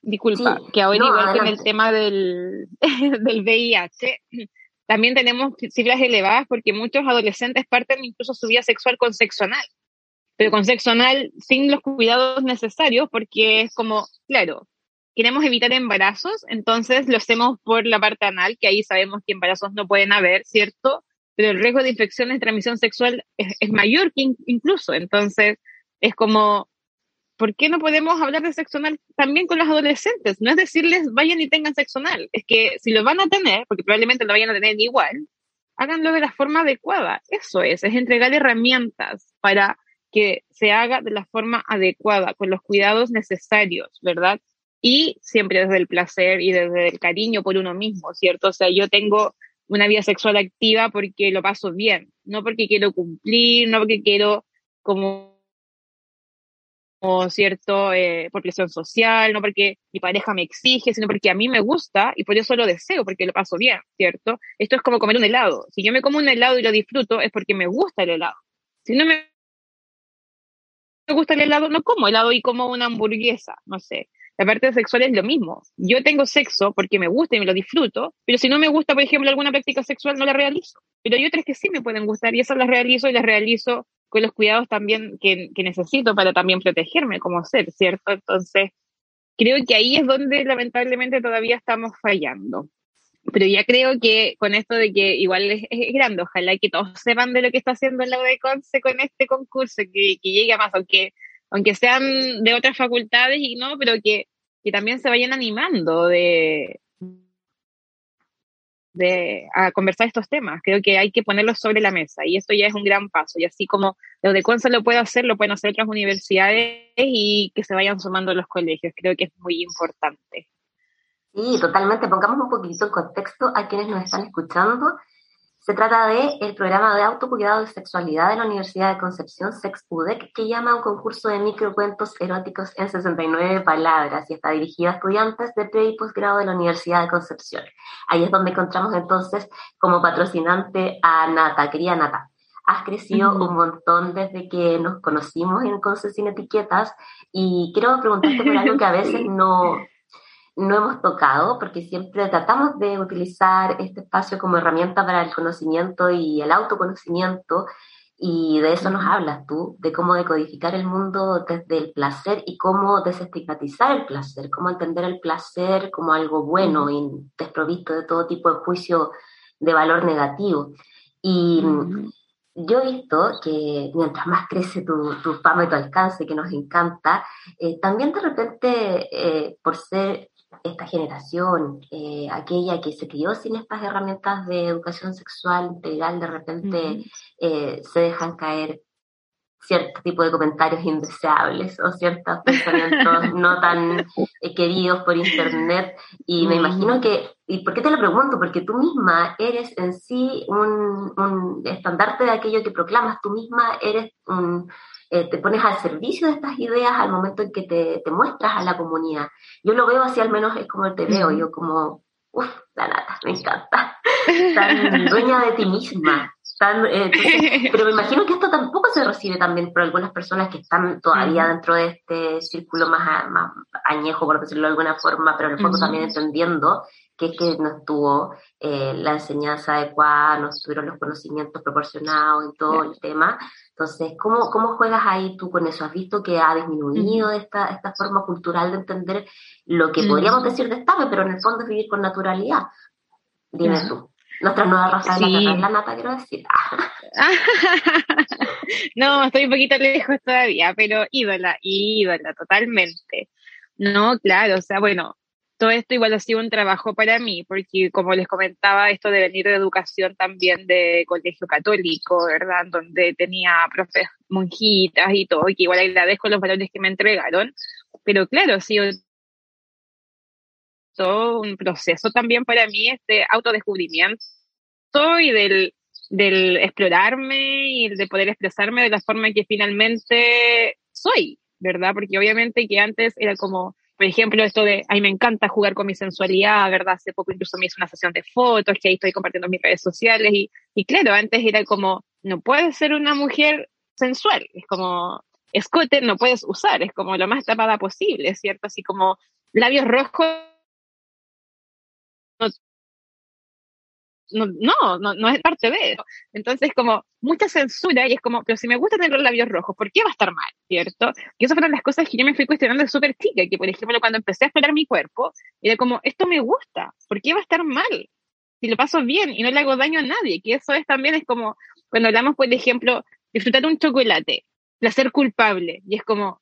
disculpa, Sí, que ahora no, igual con el adelante. tema del, del VIH, también tenemos cifras elevadas porque muchos adolescentes parten incluso su vida sexual con sexo anal, pero con sexo anal sin los cuidados necesarios porque es como, claro, queremos evitar embarazos, entonces lo hacemos por la parte anal, que ahí sabemos que embarazos no pueden haber, ¿cierto? Pero el riesgo de infecciones de transmisión sexual es, mayor que in- incluso, entonces es como, ¿por qué no podemos hablar de sexo anal también con los adolescentes? No es decirles vayan y tengan sexo anal, es que si lo van a tener, porque probablemente lo vayan a tener igual, háganlo de la forma adecuada. Eso es, es entregar herramientas para que se haga de la forma adecuada, con los cuidados necesarios, ¿verdad? Y siempre desde el placer y desde el cariño por uno mismo, ¿cierto? O sea, yo tengo una vida sexual activa porque lo paso bien, no porque quiero cumplir, no porque quiero como cierto, eh, por presión social, no porque mi pareja me exige, sino porque a mí me gusta y por eso lo deseo, porque lo paso bien, ¿cierto? Esto es como comer un helado. Si yo me como un helado y lo disfruto, es porque me gusta el helado. Si no me gusta el helado, no como helado y como una hamburguesa, no sé. La parte sexual es lo mismo. Yo tengo sexo porque me gusta y me lo disfruto, pero si no me gusta, por ejemplo, alguna práctica sexual, no la realizo. Pero hay otras que sí me pueden gustar y esas las realizo y las realizo con los cuidados también que, necesito para también protegerme como ser, ¿cierto? Entonces, creo que ahí es donde lamentablemente todavía estamos fallando. Pero ya creo que con esto de que igual es, grande, ojalá que todos sepan de lo que está haciendo la UDECONCE con este concurso, que, que llegue a más, aunque, aunque sean de otras facultades y no, pero que, que también se vayan animando de, de a conversar estos temas. Creo que hay que ponerlos sobre la mesa y esto ya es un gran paso. Y así como la UDECONCE lo puede hacer, lo pueden hacer otras universidades y que se vayan sumando los colegios. Creo que es muy importante. Sí, totalmente. Pongamos un poquito en contexto a quienes nos están escuchando. Se trata de el programa de autocuidado y sexualidad de la Universidad de Concepción, SexUDEC, que llama a un concurso de microcuentos eróticos en 69 palabras y está dirigido a estudiantes de pre y posgrado de la Universidad de Concepción. Ahí es donde encontramos entonces como patrocinante a Nata, querida Nata. Has crecido Ujú. un montón desde que nos conocimos en Conce Sin Etiquetas y quiero preguntarte por algo que a veces no, no hemos tocado, porque siempre tratamos de utilizar este espacio como herramienta para el conocimiento y el autoconocimiento, y de eso nos hablas tú, de cómo decodificar el mundo desde el placer y cómo desestigmatizar el placer, cómo entender el placer como algo bueno y desprovisto de todo tipo de juicio de valor negativo. Y yo he visto que mientras más crece tu, tu fama y tu alcance, que nos encanta, eh, también de repente, eh, por ser esta generación, eh, aquella que se crió sin estas herramientas de educación sexual integral, de repente eh, se dejan caer cierto tipo de comentarios indeseables o ciertos pensamientos no tan eh, queridos por internet. Y me imagino que, ¿y por qué te lo pregunto? Porque tú misma eres en sí un, un estandarte de aquello que proclamas, tú misma eres un, eh, te pones al servicio de estas ideas al momento en que te, te muestras a la comunidad. Yo lo veo así, al menos es como te veo, yo como, uff, la nata, me encanta, tan dueña de ti misma. Tan, eh, entonces, pero me imagino que esto tampoco se recibe también por algunas personas que están todavía dentro de este círculo más, más añejo, por decirlo de alguna forma, pero en el fondo Ujú. también entendiendo que es que no estuvo eh, la enseñanza adecuada, no estuvieron los conocimientos proporcionados y todo el tema. Entonces, ¿cómo, ¿cómo juegas ahí tú con eso? ¿Has visto que ha disminuido esta, esta forma cultural de entender lo que Ujú. podríamos decir destape, pero en el fondo es vivir con naturalidad? Dime tú. Nuestra nueva raza de la Sí. tierra es la nata, quiero decir. no, estoy un poquito lejos todavía, pero ídola, ídola, totalmente. No, claro, o sea, bueno, todo esto igual ha sido un trabajo para mí, porque como les comentaba, esto de venir de educación también de colegio católico, ¿verdad? Donde tenía profes monjitas y todo, y que igual agradezco los valores que me entregaron, pero claro, ha sido todo un proceso también para mí, este autodescubrimiento y del, del explorarme y de poder expresarme de la forma que finalmente soy, ¿verdad? Porque obviamente que antes era como, por ejemplo, esto de, ay, me encanta jugar con mi sensualidad, ¿verdad? Hace poco incluso me hice una sesión de fotos que ahí estoy compartiendo en mis redes sociales y, y claro, antes era como, no puedes ser una mujer sensual, es como, escote no puedes usar, es como lo más tapada posible, ¿cierto? Así como labios rojos no, no, no, no es parte de eso. Entonces, como mucha censura y es como, pero si me gusta tener los labios rojos, ¿por qué va a estar mal? ¿Cierto? Y esas fueron las cosas que yo me fui cuestionando súper chica, que por ejemplo, cuando empecé a explorar mi cuerpo, era como, esto me gusta, ¿por qué va a estar mal? Si lo paso bien y no le hago daño a nadie, que eso es también, es como, cuando hablamos, por ejemplo, disfrutar un chocolate, placer culpable, y es como,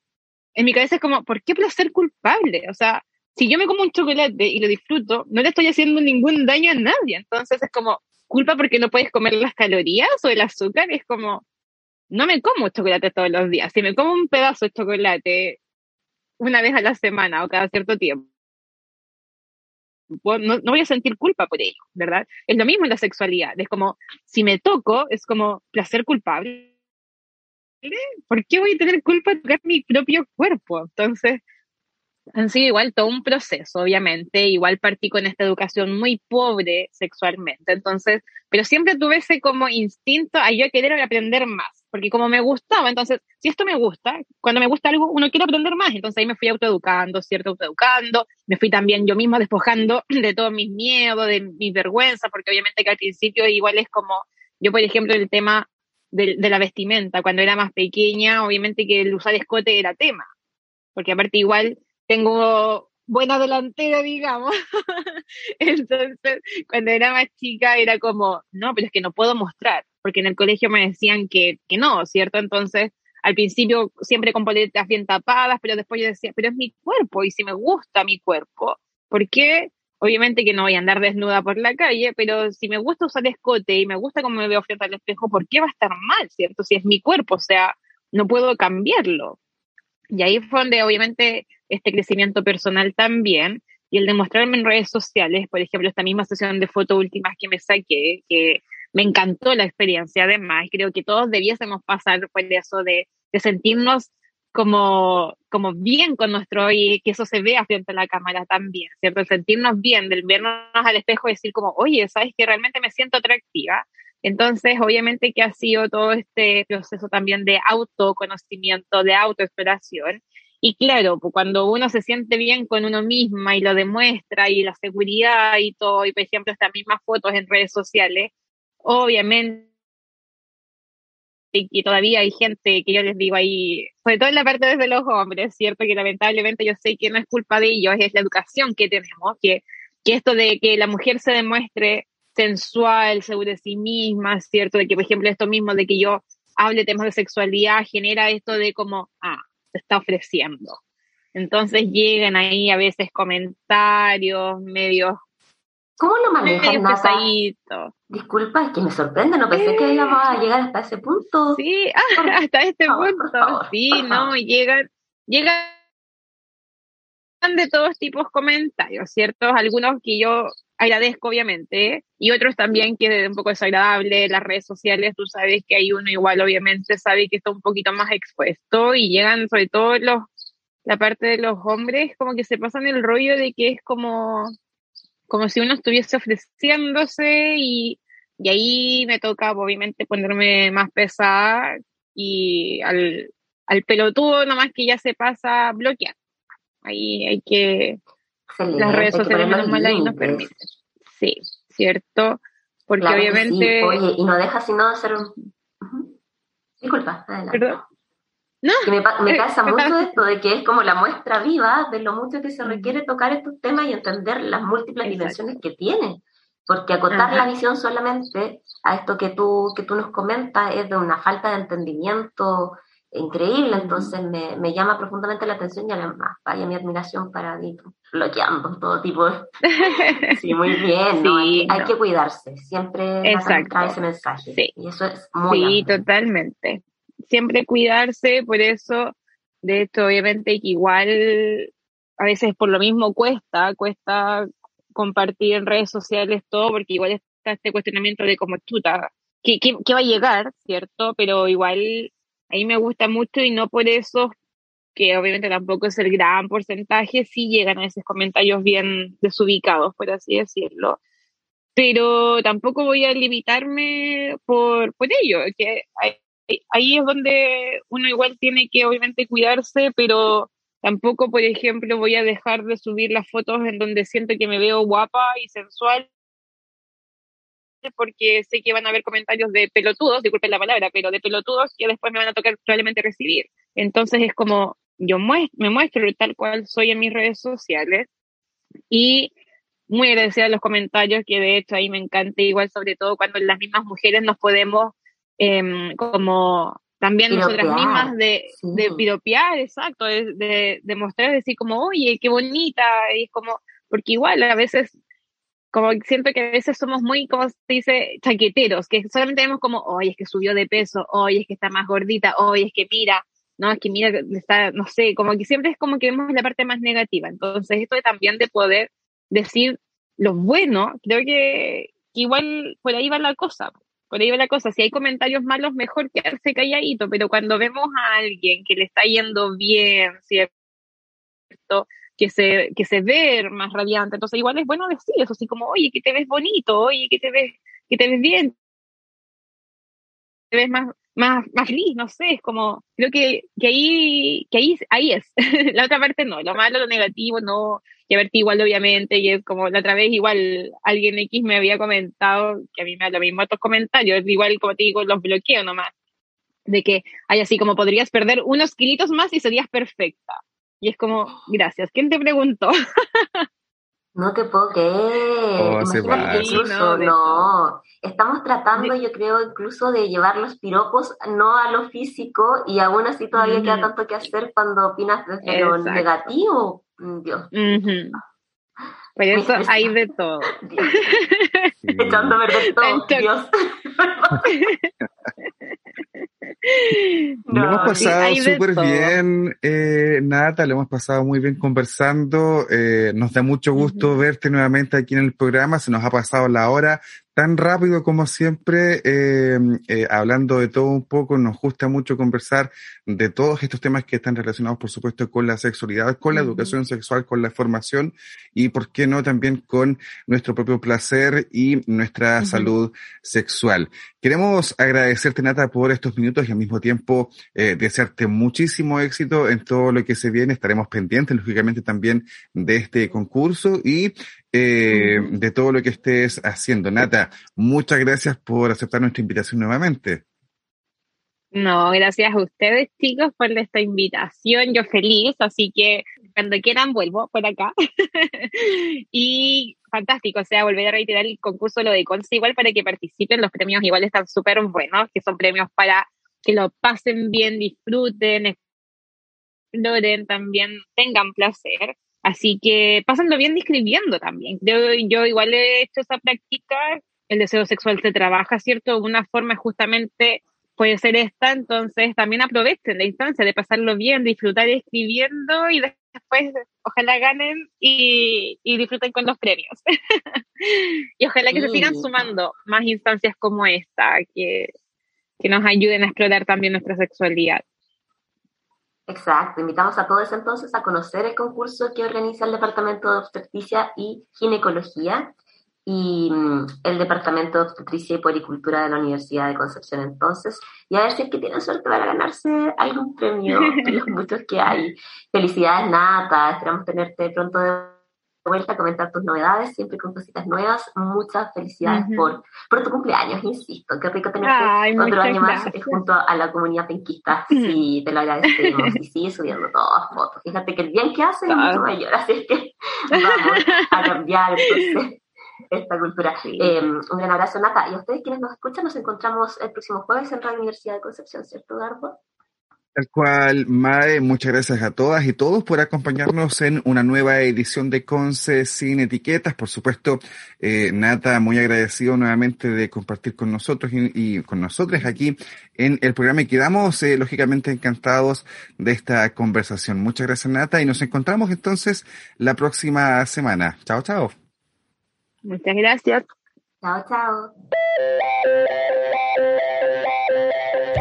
en mi cabeza es como, ¿por qué placer culpable? O sea, si yo me como un chocolate y lo disfruto, no le estoy haciendo ningún daño a nadie. Entonces es como, culpa porque no puedes comer las calorías o el azúcar. Es como, no me como chocolate todos los días. Si me como un pedazo de chocolate una vez a la semana o cada cierto tiempo, no, voy a sentir culpa por ello, ¿verdad? Es lo mismo en la sexualidad. Es como, si me toco, es como placer culpable. ¿Por qué voy a tener culpa de tocar mi propio cuerpo? Entonces, han sido igual todo un proceso, obviamente. Igual partí con esta educación muy pobre sexualmente. Entonces, pero siempre tuve ese como instinto a yo querer aprender más. Porque como me gustaba, entonces, si esto me gusta, cuando me gusta algo, uno quiere aprender más. Entonces ahí me fui autoeducando, ¿cierto? Autoeducando. Me fui también yo misma despojando de todos mis miedos, de mi vergüenza, porque obviamente que al principio igual es como, yo por ejemplo, el tema de, de la vestimenta, cuando era más pequeña, obviamente que el usar escote era tema. Porque aparte igual tengo buena delantera, digamos. Entonces, cuando era más chica era como, no, pero es que no puedo mostrar, porque en el colegio me decían que, que no, ¿cierto? Entonces, al principio siempre con poletas bien tapadas, pero después yo decía, pero es mi cuerpo y si me gusta mi cuerpo, ¿por qué? Obviamente que no voy a andar desnuda por la calle, pero si me gusta usar escote y me gusta cómo me veo frente al espejo, ¿por qué va a estar mal, ¿cierto? Si es mi cuerpo, o sea, no puedo cambiarlo. Y ahí fue donde obviamente este crecimiento personal también y el demostrarme en redes sociales, por ejemplo, esta misma sesión de fotos últimas que me saqué, que me encantó la experiencia, además, creo que todos debiésemos pasar por eso de, de sentirnos como, como bien con nuestro y que eso se vea frente a la cámara también, ¿cierto? El sentirnos bien, del vernos al espejo y decir como, oye, ¿sabes que realmente me siento atractiva? Entonces, obviamente que ha sido todo este proceso también de autoconocimiento, de autoexploración. Y claro, pues cuando uno se siente bien con uno misma y lo demuestra y la seguridad y todo, y por ejemplo estas mismas fotos en redes sociales, obviamente y todavía hay gente que yo les digo ahí, sobre todo en la parte desde los hombres, ¿cierto? Que lamentablemente yo sé que no es culpa de ellos, es la educación que tenemos, que, que esto de que la mujer se demuestre sensual, segura de sí misma, ¿cierto? De que, por ejemplo, esto mismo de que yo hable temas de sexualidad genera esto de como, ah, se está ofreciendo. Entonces llegan ahí a veces comentarios medios ¿Cómo lo manejas, medio Nata? Disculpa, es que me sorprende, no pensé que íbamos a llegar hasta ese punto. Sí, ah, hasta este favor, punto. favor, sí, no, llegan, llegan de todos tipos comentarios, ¿cierto? Algunos que yo agradezco, obviamente, y otros también que es un poco desagradable, las redes sociales, tú sabes que hay uno igual, obviamente, sabe que está un poquito más expuesto y llegan sobre todo los, la parte de los hombres, como que se pasan el rollo de que es como, como si uno estuviese ofreciéndose y, y ahí me toca, obviamente, ponerme más pesada y al, al pelotudo nomás que ya se pasa a bloquear. Ahí hay que, las redes sociales menos mal ahí nos permiten. Sí, cierto. Porque Claro obviamente... sí. Oye, y no deja sino hacer un... Disculpa, adelante. Perdón. No, Que me, eh, pasa ¿qué mucho esto de que es como la muestra viva de lo mucho que se requiere tocar estos temas y entender las múltiples Exacto. dimensiones que tiene. Porque acotar Ajá. la visión solamente a esto que tú, que tú nos comentas es de una falta de entendimiento increíble, entonces me, me llama profundamente la atención y además vaya mi admiración para ti, bloqueando todo tipo de... Sí, muy bien, ¿no? hay, Sí, que, hay no. que cuidarse, siempre trae ese mensaje Sí. y eso es muy Sí, amplio. totalmente. Siempre cuidarse, por eso, de hecho, obviamente igual a veces por lo mismo cuesta, cuesta compartir en redes sociales todo, porque igual está este cuestionamiento de como chuta, ¿qué, qué, qué va a llegar, cierto? Pero igual ahí me gusta mucho y no por eso, que obviamente tampoco es el gran porcentaje, sí llegan a esos comentarios bien desubicados, por así decirlo. Pero tampoco voy a limitarme por, por ello, que ahí es donde uno igual tiene que obviamente cuidarse, pero tampoco, por ejemplo, voy a dejar de subir las fotos en donde siento que me veo guapa y sensual, porque sé que van a haber comentarios de pelotudos, disculpen la palabra, pero de pelotudos que después me van a tocar probablemente recibir. Entonces es como, yo muest- me muestro tal cual soy en mis redes sociales y muy agradecida a los comentarios, que de hecho ahí me encanta, igual sobre todo cuando las mismas mujeres nos podemos em, como también nosotras Piropear, mismas de, sí. de piropear, exacto, de, de, de mostrar, decir como, oye, qué bonita, y es como, porque igual a veces, como siento que a veces somos muy, como se dice, chaqueteros, que solamente vemos como, oye, es que subió de peso, oye, es que está más gordita, oye, es que mira, no, es que mira, está, no sé, como que siempre es como que vemos la parte más negativa. Entonces, esto también de poder decir lo bueno, creo que igual por ahí va la cosa. Por ahí va la cosa. Si hay comentarios malos, mejor quedarse calladito. Pero cuando vemos a alguien que le está yendo bien, ¿cierto? Que se, que se ve más radiante, entonces igual es bueno decir eso, así como, oye, que te ves bonito, oye, que te ves, que te ves bien, te ves más, más, más feliz, no sé, es como, creo que, que ahí, que ahí, ahí es. la otra parte no, lo malo, lo negativo, no, a verte igual obviamente, y es como la otra vez igual alguien X me había comentado, que a mí me da lo mismo estos comentarios, igual como te digo, los bloqueo nomás, de que hay así como podrías perder unos kilitos más y serías perfecta. Y es como, gracias, ¿quién te preguntó? No te puedo creer. Oh, se que incluso, No, no. Estamos tratando, yo creo, incluso de llevar los piropos no a lo físico y aún así todavía queda tanto que hacer cuando opinas desde lo negativo. Mm, Dios. Por eso hay de todo. Dios. Echando a perder todo. Tanto- Lo hemos pasado súper bien, eh, Nata, lo hemos pasado muy bien conversando. eh, nos da mucho gusto verte nuevamente aquí en el programa. Se nos ha pasado la hora, tan rápido como siempre, eh, eh, hablando de todo un poco. Nos gusta mucho conversar de todos estos temas que están relacionados, por supuesto, con la sexualidad, con la educación sexual, con la formación y, ¿por qué no?, también con nuestro propio placer y nuestra salud sexual. Queremos agradecerte, Nata, por estos minutos y al mismo tiempo eh, desearte muchísimo éxito en todo lo que se viene. Estaremos pendientes, lógicamente, también de este concurso y eh, de todo lo que estés haciendo. Nata, muchas gracias por aceptar nuestra invitación nuevamente. No, gracias a ustedes, chicos, por esta invitación. Yo feliz, así que cuando quieran vuelvo por acá. y fantástico, o sea, volver a reiterar el concurso lo de Conce igual para que participen. Los premios igual están súper buenos, que son premios para que lo pasen bien, disfruten, exploren también, tengan placer. Así que pásenlo bien escribiendo también. Yo, yo igual he hecho esa práctica. El deseo sexual se trabaja, ¿cierto? Una forma justamente puede ser esta, entonces también aprovechen la instancia de pasarlo bien, disfrutar escribiendo y después ojalá ganen y, y disfruten con los premios. y ojalá que se sigan Sí. sumando más instancias como esta, que, que nos ayuden a explorar también nuestra sexualidad. Exacto, invitamos a todos entonces a conocer el concurso que organiza el Departamento de Obstetricia y Ginecología y mm, el Departamento de Obstetricia y Puericultura de la Universidad de Concepción entonces, y a ver si es que tienen suerte para ganarse algún premio de los muchos que hay. Felicidades Nata, esperamos tenerte pronto de vuelta a comentar tus novedades, siempre con cositas nuevas. Muchas felicidades por, por tu cumpleaños, insisto, qué rico tenerte Ay, otro año más gracias. junto a la comunidad penquista. Sí, te lo agradecemos. Y sigue subiendo todas fotos. Fíjate que el bien que hace es mucho mayor, así es que vamos a cambiar entonces esta cultura. Sí. Eh, un gran abrazo, Nata. Y a ustedes quienes nos escuchan, nos encontramos el próximo jueves en Radio Universidad de Concepción, ¿cierto, Eduardo? Tal cual, Mae, muchas gracias a todas y todos por acompañarnos en una nueva edición de Conce Sin Etiquetas. Por supuesto, eh, Nata, muy agradecido nuevamente de compartir con nosotros y, y con nosotros aquí en el programa y quedamos eh, lógicamente encantados de esta conversación. Muchas gracias, Nata, y nos encontramos entonces la próxima semana. Chao, chao. Muchas gracias. Chao, chao.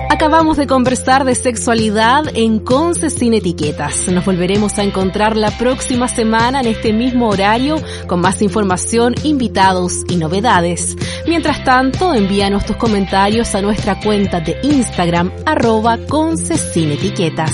Acabamos de conversar de sexualidad en Conce sin etiquetas. Nos volveremos a encontrar la próxima semana en este mismo horario con más información, invitados y novedades. Mientras tanto, envíanos tus comentarios a nuestra cuenta de Instagram arroba Conce sin etiquetas.